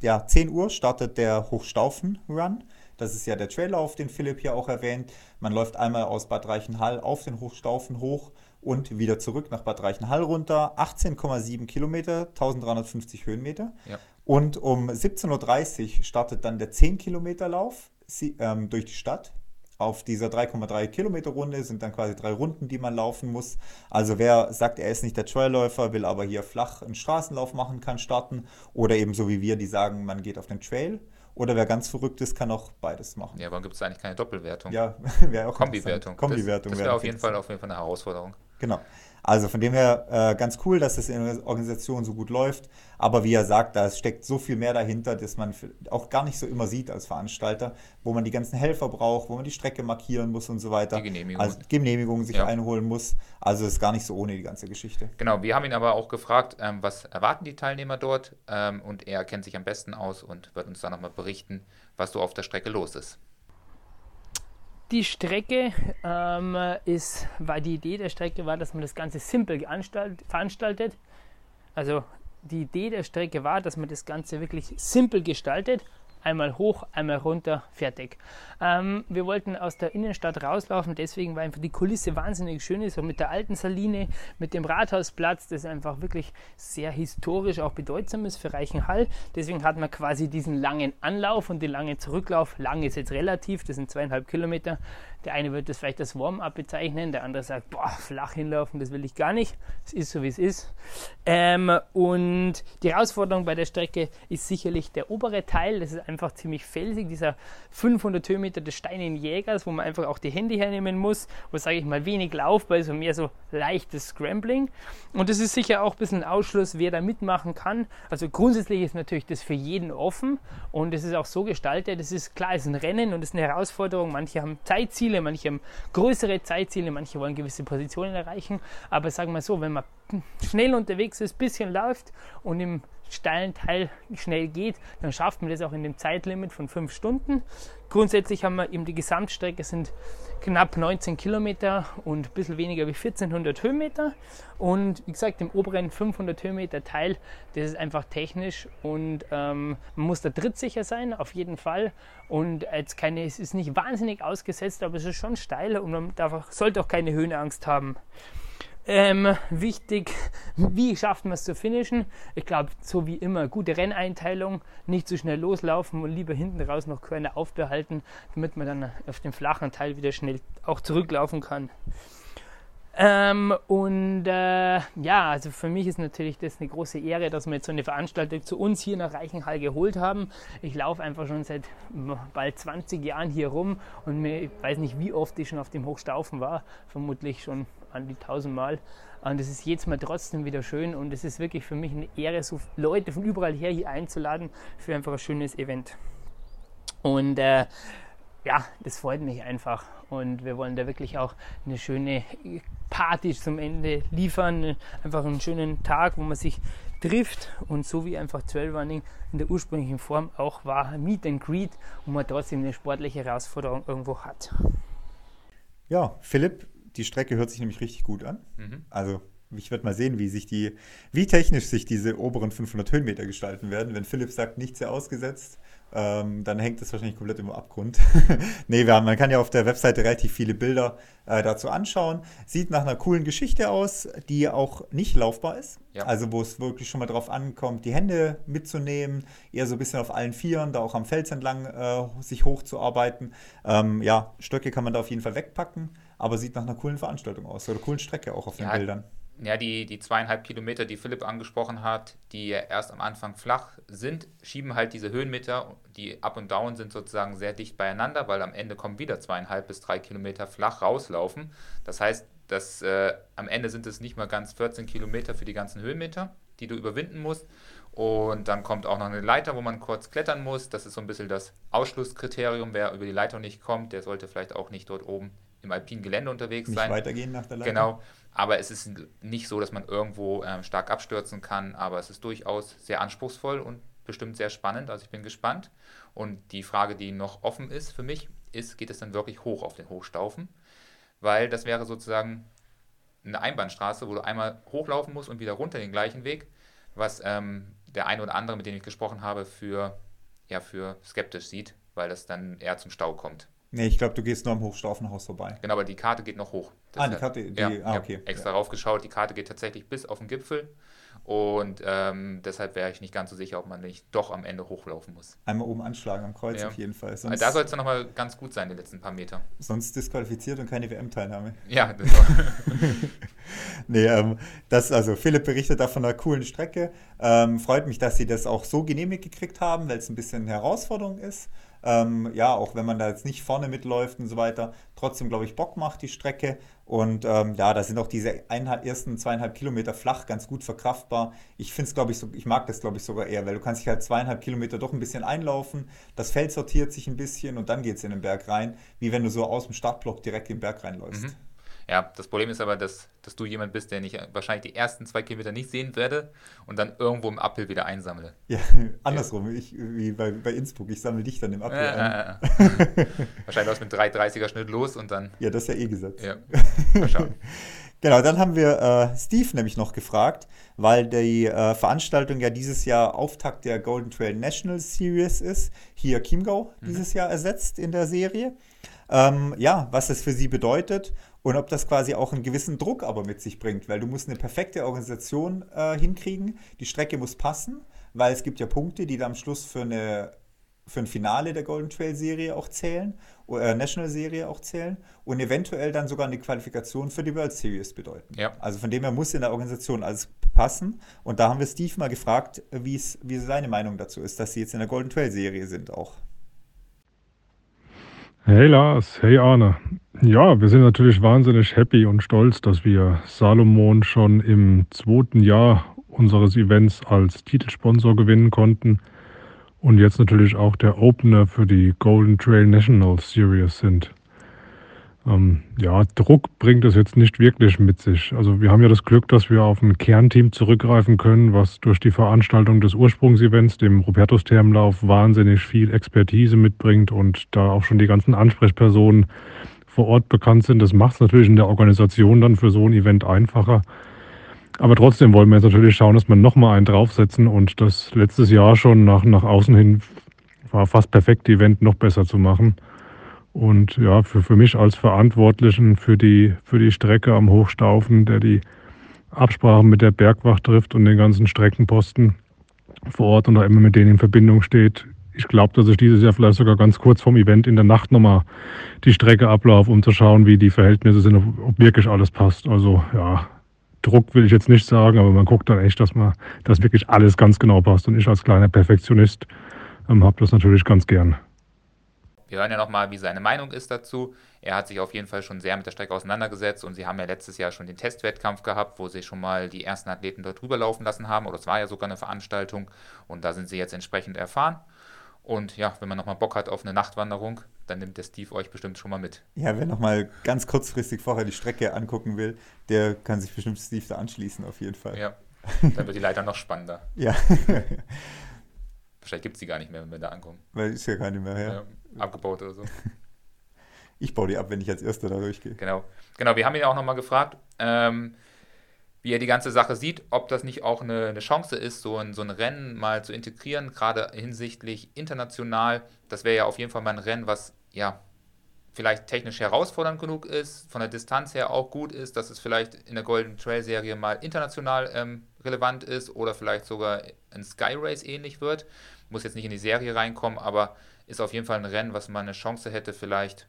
[SPEAKER 1] ja, 10 Uhr startet der Hochstaufen-Run. Das ist ja der Traillauf, den Philipp hier auch erwähnt. Man läuft einmal aus Bad Reichenhall auf den Hochstaufen hoch und wieder zurück nach Bad Reichenhall runter. 18,7 Kilometer, 1350 Höhenmeter. Ja. Und um 17.30 Uhr startet dann der 10 Kilometer Lauf ähm, durch die Stadt. Auf dieser 3,3 Kilometer Runde sind dann quasi drei Runden, die man laufen muss. Also wer sagt, er ist nicht der Trailläufer, will aber hier flach einen Straßenlauf machen, kann starten. Oder eben so wie wir, die sagen, man geht auf den Trail. Oder wer ganz verrückt ist, kann auch beides machen.
[SPEAKER 2] Ja, warum gibt es eigentlich keine Doppelwertung?
[SPEAKER 1] Ja,
[SPEAKER 2] wäre auch Kombiwertung.
[SPEAKER 1] Kombiwertung
[SPEAKER 2] das, das wäre auf jeden Fall auf jeden Fall eine Herausforderung.
[SPEAKER 1] Genau. Also von dem her äh, ganz cool, dass das in der Organisation so gut läuft. Aber wie er sagt, da steckt so viel mehr dahinter, dass man auch gar nicht so immer sieht als Veranstalter, wo man die ganzen Helfer braucht, wo man die Strecke markieren muss und so weiter. Die Genehmigung. Also Genehmigung sich ja. einholen muss. Also ist gar nicht so ohne die ganze Geschichte.
[SPEAKER 2] Genau, wir haben ihn aber auch gefragt, ähm, was erwarten die Teilnehmer dort? Ähm, und er kennt sich am besten aus und wird uns dann nochmal berichten, was so auf der Strecke los ist.
[SPEAKER 3] Die Strecke ähm, ist, weil die Idee der Strecke war, dass man das Ganze simpel veranstaltet. Also die Idee der Strecke war, dass man das Ganze wirklich simpel gestaltet einmal hoch, einmal runter, fertig. Ähm, wir wollten aus der Innenstadt rauslaufen, deswegen war einfach die Kulisse wahnsinnig schön ist, so mit der alten Saline, mit dem Rathausplatz, das einfach wirklich sehr historisch auch bedeutsam ist für Reichenhall. Deswegen hat man quasi diesen langen Anlauf und den langen Zurücklauf. Lang ist jetzt relativ, das sind zweieinhalb Kilometer. Der eine wird das vielleicht als Warm-up bezeichnen, der andere sagt, boah, flach hinlaufen, das will ich gar nicht. Es ist so, wie es ist. Ähm, und die Herausforderung bei der Strecke ist sicherlich der obere Teil. Das ist einfach ziemlich felsig, dieser 500 Höhenmeter des Steinigen Jägers, wo man einfach auch die Hände hernehmen muss, wo, sage ich mal, wenig Laufball, so mehr so leichtes Scrambling. Und das ist sicher auch ein bisschen ein Ausschluss, wer da mitmachen kann. Also grundsätzlich ist natürlich das für jeden offen und es ist auch so gestaltet, es ist klar, es ist ein Rennen und es ist eine Herausforderung. Manche haben Zeitziele, Ziele, manche haben größere Zeitziele, manche wollen gewisse Positionen erreichen. Aber sagen wir so, wenn man schnell unterwegs ist, bisschen läuft und im steilen Teil schnell geht, dann schafft man das auch in dem Zeitlimit von fünf Stunden. Grundsätzlich haben wir eben die Gesamtstrecke sind knapp 19 Kilometer und ein bisschen weniger wie 1400 Höhenmeter. Und wie gesagt, im oberen 500 Höhenmeter Teil, das ist einfach technisch und ähm, man muss da trittsicher sein, auf jeden Fall. Und jetzt keine, es ist nicht wahnsinnig ausgesetzt, aber es ist schon steil und man darf, sollte auch keine Höhenangst haben. Ähm, wichtig, wie schafft man es zu finishen? Ich glaube, so wie immer, gute Renneinteilung, nicht zu schnell loslaufen und lieber hinten raus noch Körner aufbehalten, damit man dann auf dem flachen Teil wieder schnell auch zurücklaufen kann. Ähm, und äh, ja, also für mich ist natürlich das eine große Ehre, dass wir jetzt so eine Veranstaltung zu uns hier nach Reichenhall geholt haben. Ich laufe einfach schon seit bald 20 Jahren hier rum und mir, ich weiß nicht, wie oft ich schon auf dem Hochstaufen war, vermutlich schon an die 1000 Mal. Und es ist jedes Mal trotzdem wieder schön und es ist wirklich für mich eine Ehre, so Leute von überall her hier einzuladen für einfach ein schönes Event. Und äh, ja, das freut mich einfach. Und wir wollen da wirklich auch eine schöne Party zum Ende liefern. Einfach einen schönen Tag, wo man sich trifft und so wie einfach Trailrunning in der ursprünglichen Form auch war, Meet and Greet, wo man trotzdem eine sportliche Herausforderung irgendwo hat.
[SPEAKER 1] Ja, Philipp, die Strecke hört sich nämlich richtig gut an. Mhm. Also ich werde mal sehen, wie sich die, wie technisch sich diese oberen 500 Höhenmeter gestalten werden. Wenn Philipp sagt, nichts sehr ausgesetzt, ähm, dann hängt das wahrscheinlich komplett im Abgrund. nee, wir haben, man kann ja auf der Webseite relativ viele Bilder äh, dazu anschauen. Sieht nach einer coolen Geschichte aus, die auch nicht laufbar ist. Ja. Also wo es wirklich schon mal drauf ankommt, die Hände mitzunehmen, eher so ein bisschen auf allen Vieren, da auch am Fels entlang äh, sich hochzuarbeiten. Ähm, ja, Stöcke kann man da auf jeden Fall wegpacken, aber sieht nach einer coolen Veranstaltung aus oder coolen Strecke auch auf den ja, Bildern
[SPEAKER 2] ja, die, die zweieinhalb Kilometer, die Philipp angesprochen hat, die erst am Anfang flach sind, schieben halt diese Höhenmeter, die up und down sind sozusagen sehr dicht beieinander, weil am Ende kommen wieder zweieinhalb bis drei Kilometer flach rauslaufen. Das heißt, dass, äh, am Ende sind es nicht mal ganz 14 Kilometer für die ganzen Höhenmeter, die du überwinden musst. Und dann kommt auch noch eine Leiter, wo man kurz klettern muss. Das ist so ein bisschen das Ausschlusskriterium. Wer über die Leiter nicht kommt, der sollte vielleicht auch nicht dort oben im alpinen Gelände unterwegs
[SPEAKER 1] nicht
[SPEAKER 2] sein.
[SPEAKER 1] Weitergehen nach der Leiter.
[SPEAKER 2] Genau. Aber es ist nicht so, dass man irgendwo ähm, stark abstürzen kann, aber es ist durchaus sehr anspruchsvoll und bestimmt sehr spannend. Also ich bin gespannt. Und die Frage, die noch offen ist für mich, ist, geht es dann wirklich hoch auf den Hochstaufen? Weil das wäre sozusagen eine Einbahnstraße, wo du einmal hochlaufen musst und wieder runter den gleichen Weg, was ähm, der eine oder andere, mit dem ich gesprochen habe, für, ja, für skeptisch sieht, weil das dann eher zum Stau kommt.
[SPEAKER 1] Nee, ich glaube, du gehst nur am Hochstaufenhaus vorbei.
[SPEAKER 2] Genau, aber die Karte geht noch hoch.
[SPEAKER 1] Das ah, die Karte, die,
[SPEAKER 2] ja, ah, okay. extra ja. raufgeschaut, die Karte geht tatsächlich bis auf den Gipfel. Und ähm, deshalb wäre ich nicht ganz so sicher, ob man nicht doch am Ende hochlaufen muss.
[SPEAKER 1] Einmal oben anschlagen am Kreuz ja. auf jeden Fall.
[SPEAKER 2] Sonst, da soll es dann nochmal ganz gut sein, die letzten paar Meter.
[SPEAKER 1] Sonst disqualifiziert und keine WM-Teilnahme.
[SPEAKER 2] Ja, das war
[SPEAKER 1] Nee, ähm, das, also Philipp berichtet da von einer coolen Strecke. Ähm, freut mich, dass sie das auch so genehmigt gekriegt haben, weil es ein bisschen Herausforderung ist. Ähm, ja, auch wenn man da jetzt nicht vorne mitläuft und so weiter, trotzdem, glaube ich, Bock macht die Strecke. Und ähm, ja, da sind auch diese eineinhalb, ersten zweieinhalb Kilometer flach ganz gut verkraftbar. Ich finde es, glaube ich, so, ich mag das, glaube ich, sogar eher, weil du kannst dich halt zweieinhalb Kilometer doch ein bisschen einlaufen. Das Feld sortiert sich ein bisschen und dann geht es in den Berg rein, wie wenn du so aus dem Startblock direkt in den Berg reinläufst. Mhm.
[SPEAKER 2] Ja, das Problem ist aber, dass, dass du jemand bist, der nicht wahrscheinlich die ersten zwei Kilometer nicht sehen werde und dann irgendwo im Uphill wieder einsammle.
[SPEAKER 1] Ja, andersrum, ich, wie bei, bei Innsbruck, ich sammle dich dann im Uphill ja, ein. Ja,
[SPEAKER 2] ja. wahrscheinlich aus mit 3,30er Schnitt los und dann.
[SPEAKER 1] Ja, das ist ja eh gesetzt. Ja, mal schauen. Genau, dann haben wir äh, Steve nämlich noch gefragt, weil die äh, Veranstaltung ja dieses Jahr Auftakt der Golden Trail National Series ist, hier Chiemgau mhm. dieses Jahr ersetzt in der Serie. Ähm, ja, was das für sie bedeutet und ob das quasi auch einen gewissen Druck aber mit sich bringt, weil du musst eine perfekte Organisation äh, hinkriegen, die Strecke muss passen, weil es gibt ja Punkte, die dann am Schluss für, eine, für ein Finale der Golden Trail Serie auch zählen, oder äh, National Serie auch zählen und eventuell dann sogar eine Qualifikation für die World Series bedeuten. Ja. Also von dem her muss in der Organisation alles passen und da haben wir Steve mal gefragt, wie seine Meinung dazu ist, dass sie jetzt in der Golden Trail Serie sind auch.
[SPEAKER 4] Hey Lars, hey Arne. Ja, wir sind natürlich wahnsinnig happy und stolz, dass wir Salomon schon im zweiten Jahr unseres Events als Titelsponsor gewinnen konnten und jetzt natürlich auch der Opener für die Golden Trail National Series sind. Ähm, ja, Druck bringt es jetzt nicht wirklich mit sich. Also wir haben ja das Glück, dass wir auf ein Kernteam zurückgreifen können, was durch die Veranstaltung des Ursprungsevents, dem Robertus-Thermlauf, wahnsinnig viel Expertise mitbringt und da auch schon die ganzen Ansprechpersonen vor Ort bekannt sind. Das macht es natürlich in der Organisation dann für so ein Event einfacher. Aber trotzdem wollen wir jetzt natürlich schauen, dass wir nochmal einen draufsetzen und das letztes Jahr schon nach, nach außen hin war fast perfekt, Event noch besser zu machen. Und ja, für, für mich als Verantwortlichen für die, für die Strecke am Hochstaufen, der die Absprachen mit der Bergwacht trifft und den ganzen Streckenposten vor Ort und da immer mit denen in Verbindung steht. Ich glaube, dass ich dieses Jahr vielleicht sogar ganz kurz vorm Event in der Nacht nochmal die Strecke ablaufe, um zu schauen, wie die Verhältnisse sind, ob, wirklich alles passt. Also ja, Druck will ich jetzt nicht sagen, aber man guckt dann echt, dass man, dass wirklich alles ganz genau passt. Und ich als kleiner Perfektionist ähm, habe das natürlich ganz gern.
[SPEAKER 2] Wir hören ja nochmal, wie seine Meinung ist dazu. Er hat sich auf jeden Fall schon sehr mit der Strecke auseinandergesetzt und sie haben ja letztes Jahr schon den Testwettkampf gehabt, wo sie schon mal die ersten Athleten dort drüber laufen lassen haben. Oder es war ja sogar eine Veranstaltung und da sind sie jetzt entsprechend erfahren. Und ja, wenn man nochmal Bock hat auf eine Nachtwanderung, dann nimmt der Steve euch bestimmt schon mal mit.
[SPEAKER 1] Ja, wer nochmal ganz kurzfristig vorher die Strecke angucken will, der kann sich bestimmt Steve da anschließen, auf jeden Fall.
[SPEAKER 2] Ja, dann wird die Leiter noch spannender.
[SPEAKER 1] ja.
[SPEAKER 2] Wahrscheinlich gibt es die gar nicht mehr, wenn wir da ankommen.
[SPEAKER 1] Weil ist ja keine mehr her.
[SPEAKER 2] Ja, abgebaut oder so.
[SPEAKER 1] ich baue die ab, wenn ich als Erster da durchgehe.
[SPEAKER 2] Genau. Genau, wir haben ihn auch nochmal gefragt, ähm, wie er die ganze Sache sieht, ob das nicht auch eine, eine Chance ist, so ein, so ein Rennen mal zu integrieren, gerade hinsichtlich international. Das wäre ja auf jeden Fall mal ein Rennen, was ja vielleicht technisch herausfordernd genug ist, von der Distanz her auch gut ist, dass es vielleicht in der Golden Trail Serie mal international ähm, relevant ist oder vielleicht sogar ein Sky Race ähnlich wird. Muss jetzt nicht in die Serie reinkommen, aber ist auf jeden Fall ein Rennen, was man eine Chance hätte, vielleicht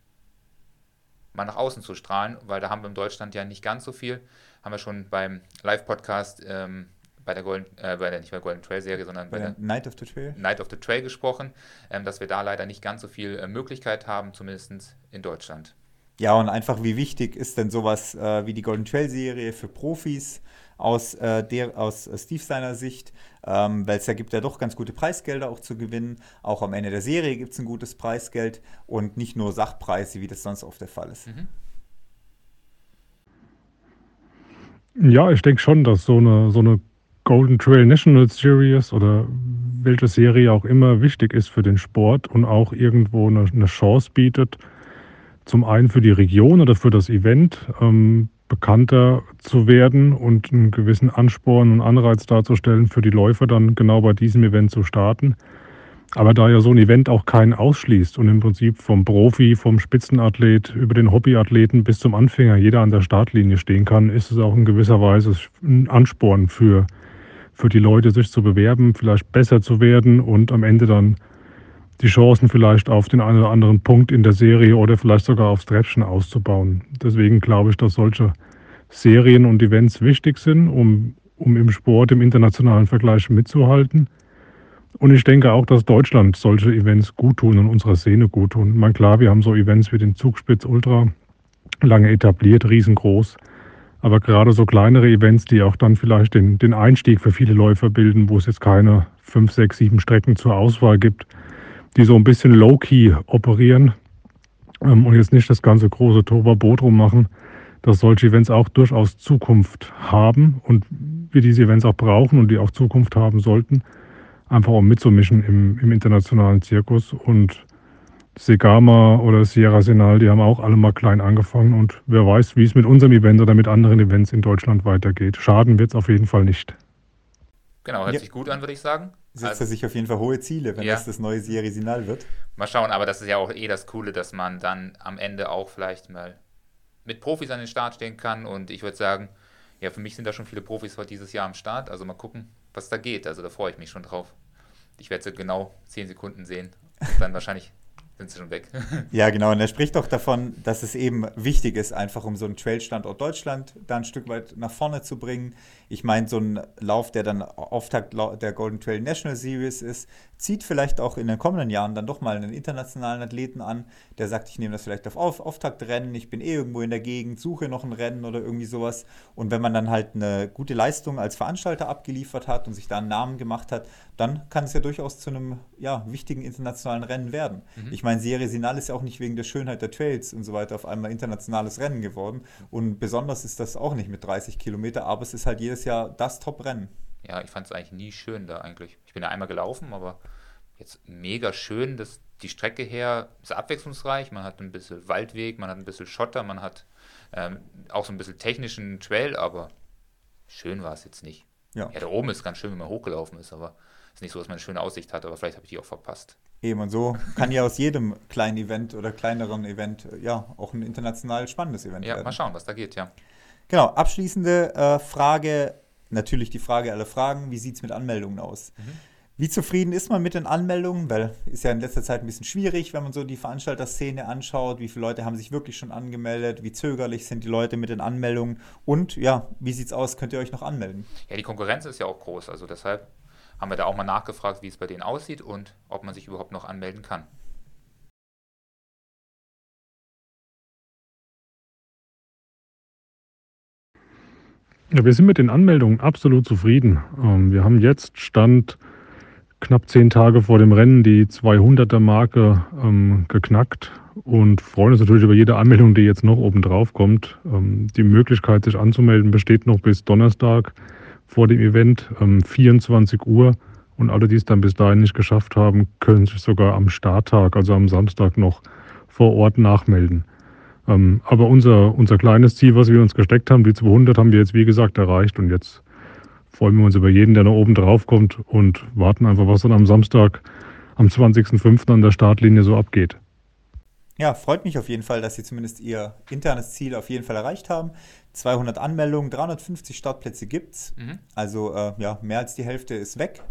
[SPEAKER 2] mal nach außen zu strahlen, weil da haben wir in Deutschland ja nicht ganz so viel. Haben wir schon beim Live-Podcast ähm, bei der Golden, äh, bei der nicht bei Golden Trail Serie, sondern bei, bei der
[SPEAKER 1] Night of the Trail.
[SPEAKER 2] Night of the Trail gesprochen, ähm, dass wir da leider nicht ganz so viel äh, Möglichkeit haben, zumindest in Deutschland.
[SPEAKER 1] Ja, und einfach, wie wichtig ist denn sowas äh, wie die Golden Trail Serie für Profis aus, äh, der, aus äh, Steve seiner Sicht? Ähm, Weil es da gibt ja doch ganz gute Preisgelder auch zu gewinnen. Auch am Ende der Serie gibt es ein gutes Preisgeld und nicht nur Sachpreise, wie das sonst oft der Fall ist. Mhm.
[SPEAKER 4] Ja, ich denke schon, dass so eine, so eine Golden Trail National Series oder welche Serie auch immer wichtig ist für den Sport und auch irgendwo eine, eine Chance bietet, zum einen für die Region oder für das Event ähm, bekannter zu werden und einen gewissen Ansporn und Anreiz darzustellen, für die Läufer dann genau bei diesem Event zu starten. Aber da ja so ein Event auch keinen ausschließt und im Prinzip vom Profi, vom Spitzenathlet über den Hobbyathleten bis zum Anfänger jeder an der Startlinie stehen kann, ist es auch in gewisser Weise ein Ansporn für für die Leute, sich zu bewerben, vielleicht besser zu werden und am Ende dann die Chancen vielleicht auf den einen oder anderen Punkt in der Serie oder vielleicht sogar aufs Treppchen auszubauen. Deswegen glaube ich, dass solche Serien und Events wichtig sind, um, um im Sport, im internationalen Vergleich mitzuhalten. Und ich denke auch, dass Deutschland solche Events gut tun und unserer Szene gut tun. Man klar, wir haben so Events wie den Zugspitz Ultra lange etabliert, riesengroß. Aber gerade so kleinere Events, die auch dann vielleicht den, den Einstieg für viele Läufer bilden, wo es jetzt keine fünf, sechs, sieben Strecken zur Auswahl gibt, die so ein bisschen low-key operieren ähm, und jetzt nicht das ganze große Toba-Boot machen, dass solche Events auch durchaus Zukunft haben und wir diese Events auch brauchen und die auch Zukunft haben sollten, einfach um mitzumischen im, im internationalen Zirkus. Und Segama oder Sierra Senal, die haben auch alle mal klein angefangen und wer weiß, wie es mit unserem Event oder mit anderen Events in Deutschland weitergeht. Schaden wird es auf jeden Fall nicht.
[SPEAKER 2] Genau, hört ja. sich gut an, würde ich sagen.
[SPEAKER 1] Setzt also, er sich auf jeden Fall hohe Ziele, wenn ja. das das neue Sierra Senal wird.
[SPEAKER 2] Mal schauen, aber das ist ja auch eh das Coole, dass man dann am Ende auch vielleicht mal mit Profis an den Start stehen kann und ich würde sagen, ja, für mich sind da schon viele Profis heute dieses Jahr am Start, also mal gucken, was da geht. Also da freue ich mich schon drauf. Ich werde sie genau 10 Sekunden sehen und dann wahrscheinlich sind sie schon weg.
[SPEAKER 1] ja, genau. Und er spricht doch davon, dass es eben wichtig ist, einfach um so einen Trail-Standort Deutschland da ein Stück weit nach vorne zu bringen. Ich meine, so ein Lauf, der dann Auftakt der Golden Trail National Series ist, zieht vielleicht auch in den kommenden Jahren dann doch mal einen internationalen Athleten an, der sagt, ich nehme das vielleicht auf, auf Auftaktrennen, ich bin eh irgendwo in der Gegend, suche noch ein Rennen oder irgendwie sowas. Und wenn man dann halt eine gute Leistung als Veranstalter abgeliefert hat und sich da einen Namen gemacht hat, dann kann es ja durchaus zu einem ja, wichtigen internationalen Rennen werden. Mhm. Ich meine, Serie Sinal ist ja auch nicht wegen der Schönheit der Trails und so weiter auf einmal internationales Rennen geworden. Und besonders ist das auch nicht mit 30 Kilometer, aber es ist halt jedes Jahr das Top-Rennen.
[SPEAKER 2] Ja, ich fand es eigentlich nie schön da eigentlich. Ich bin ja einmal gelaufen, aber jetzt mega schön, dass die Strecke her ist abwechslungsreich. Man hat ein bisschen Waldweg, man hat ein bisschen Schotter, man hat ähm, auch so ein bisschen technischen Trail, aber schön war es jetzt nicht. Ja. ja, da oben ist ganz schön, wenn man hochgelaufen ist, aber ist nicht so, dass man eine schöne Aussicht hat, aber vielleicht habe ich die auch verpasst.
[SPEAKER 1] Eben und so kann ja aus jedem kleinen Event oder kleineren Event ja auch ein international spannendes Event
[SPEAKER 2] ja, werden. Ja, mal schauen, was da geht, ja.
[SPEAKER 1] Genau, abschließende äh, Frage, natürlich die Frage aller Fragen, wie sieht es mit Anmeldungen aus? Mhm. Wie zufrieden ist man mit den Anmeldungen? Weil ist ja in letzter Zeit ein bisschen schwierig, wenn man so die Veranstalterszene anschaut. Wie viele Leute haben sich wirklich schon angemeldet? Wie zögerlich sind die Leute mit den Anmeldungen? Und ja, wie sieht es aus? Könnt ihr euch noch anmelden?
[SPEAKER 2] Ja, die Konkurrenz ist ja auch groß. Also deshalb haben wir da auch mal nachgefragt, wie es bei denen aussieht und ob man sich überhaupt noch anmelden kann.
[SPEAKER 4] Ja, wir sind mit den Anmeldungen absolut zufrieden. Ähm, wir haben jetzt Stand knapp zehn Tage vor dem Rennen die 200er Marke ähm, geknackt und freuen uns natürlich über jede Anmeldung, die jetzt noch oben drauf kommt. Ähm, die Möglichkeit, sich anzumelden, besteht noch bis Donnerstag vor dem Event, ähm, 24 Uhr. Und alle, die es dann bis dahin nicht geschafft haben, können sich sogar am Starttag, also am Samstag noch vor Ort nachmelden. Ähm, aber unser, unser kleines Ziel, was wir uns gesteckt haben, die 200, haben wir jetzt wie gesagt erreicht. Und jetzt freuen wir uns über jeden, der noch oben drauf kommt und warten einfach, was dann am Samstag, am 20.05. an der Startlinie so abgeht.
[SPEAKER 1] Ja, freut mich auf jeden Fall, dass Sie zumindest Ihr internes Ziel auf jeden Fall erreicht haben. 200 Anmeldungen, 350 Startplätze gibt es. Mhm. Also äh, ja, mehr als die Hälfte ist weg.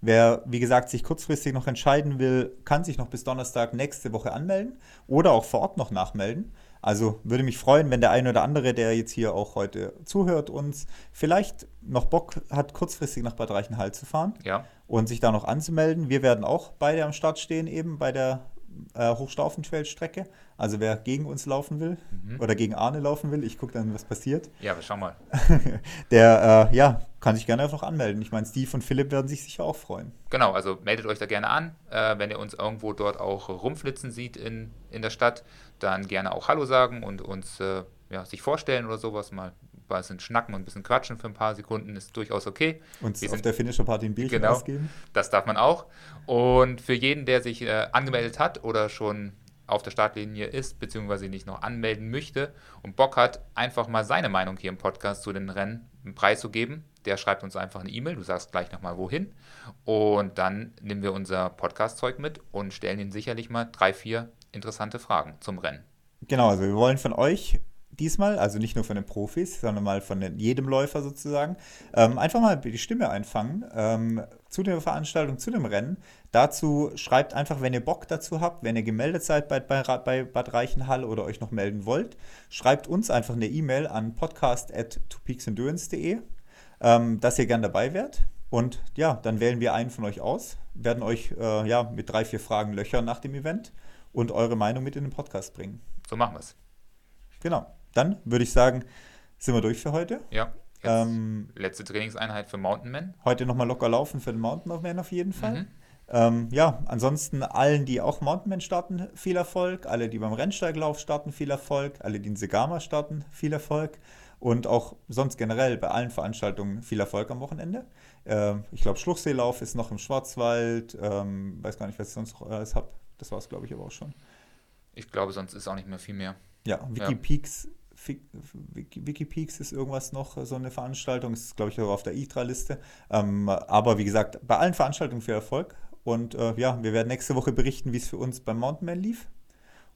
[SPEAKER 1] Wer, wie gesagt, sich kurzfristig noch entscheiden will, kann sich noch bis Donnerstag nächste Woche anmelden oder auch vor Ort noch nachmelden. Also würde mich freuen, wenn der eine oder andere, der jetzt hier auch heute zuhört, uns vielleicht noch Bock hat, kurzfristig nach Bad Reichenhall zu fahren
[SPEAKER 2] ja.
[SPEAKER 1] und sich da noch anzumelden. Wir werden auch beide am Start stehen, eben bei der äh, Hochstaufen-Trail-Strecke. Also wer gegen uns laufen will mhm. oder gegen Arne laufen will, ich gucke dann, was passiert.
[SPEAKER 2] Ja, wir schauen mal.
[SPEAKER 1] Der, äh, ja, kann sich gerne einfach anmelden. Ich meine, Steve und Philipp werden sich sicher auch freuen.
[SPEAKER 2] Genau, also meldet euch da gerne an. Äh, wenn ihr uns irgendwo dort auch rumflitzen sieht in, in der Stadt, dann gerne auch Hallo sagen und uns äh, ja, sich vorstellen oder sowas mal ein bisschen schnacken und ein bisschen quatschen für ein paar Sekunden ist durchaus okay.
[SPEAKER 1] Und auf der Finisher Party ein Bierchen
[SPEAKER 2] genau,
[SPEAKER 1] ausgeben.
[SPEAKER 2] Das darf man auch. Und für jeden, der sich äh, angemeldet hat oder schon auf der Startlinie ist, beziehungsweise nicht noch anmelden möchte und Bock hat, einfach mal seine Meinung hier im Podcast zu den Rennen preiszugeben, der schreibt uns einfach eine E-Mail, du sagst gleich nochmal wohin und dann nehmen wir unser Podcast-Zeug mit und stellen Ihnen sicherlich mal drei, vier interessante Fragen zum Rennen.
[SPEAKER 1] Genau, also wir wollen von euch diesmal, also nicht nur von den Profis, sondern mal von jedem Läufer sozusagen, ähm, einfach mal die Stimme einfangen ähm, zu der Veranstaltung, zu dem Rennen. Dazu schreibt einfach, wenn ihr Bock dazu habt, wenn ihr gemeldet seid bei, bei, bei Bad Reichenhall oder euch noch melden wollt, schreibt uns einfach eine E-Mail an podcast at twopeaksendurance.de, ähm, dass ihr gern dabei wärt. Und ja, dann wählen wir einen von euch aus, werden euch äh, ja mit drei, vier Fragen löchern nach dem Event und eure Meinung mit in den Podcast bringen.
[SPEAKER 2] So machen wir es.
[SPEAKER 1] Genau. Dann würde ich sagen, sind wir durch für heute.
[SPEAKER 2] Ja. Jetzt
[SPEAKER 1] Ähm,
[SPEAKER 2] letzte Trainingseinheit für Mountain Men.
[SPEAKER 1] heute nochmal locker laufen für den Mountain Man auf jeden Fall.
[SPEAKER 2] Mhm.
[SPEAKER 1] Ähm, ja, ansonsten allen, die auch Mountainman starten, viel Erfolg. Alle, die beim Rennsteiglauf starten, viel Erfolg. Alle, die in Segama starten, viel Erfolg. Und auch sonst generell bei allen Veranstaltungen viel Erfolg am Wochenende. Ähm, ich glaube, Schluchseelauf ist noch im Schwarzwald. Ähm, weiß gar nicht, was ich sonst noch alles habe. Das war es, glaube ich, aber auch schon.
[SPEAKER 2] Ich glaube, sonst ist auch nicht mehr viel mehr.
[SPEAKER 1] Ja, Wikipeaks, Wiki, Wikipeaks ist irgendwas noch, so eine Veranstaltung. Ist, glaube ich, auch auf der ITRA-Liste. Ähm, aber wie gesagt, bei allen Veranstaltungen viel Erfolg. Und äh, ja, wir werden nächste Woche berichten, wie es für uns beim Mountainman lief.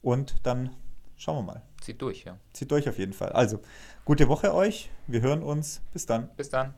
[SPEAKER 1] Und dann schauen wir mal.
[SPEAKER 2] Zieht durch, ja.
[SPEAKER 1] Zieht durch auf jeden Fall. Also, gute Woche euch. Wir hören uns. Bis dann.
[SPEAKER 2] Bis dann.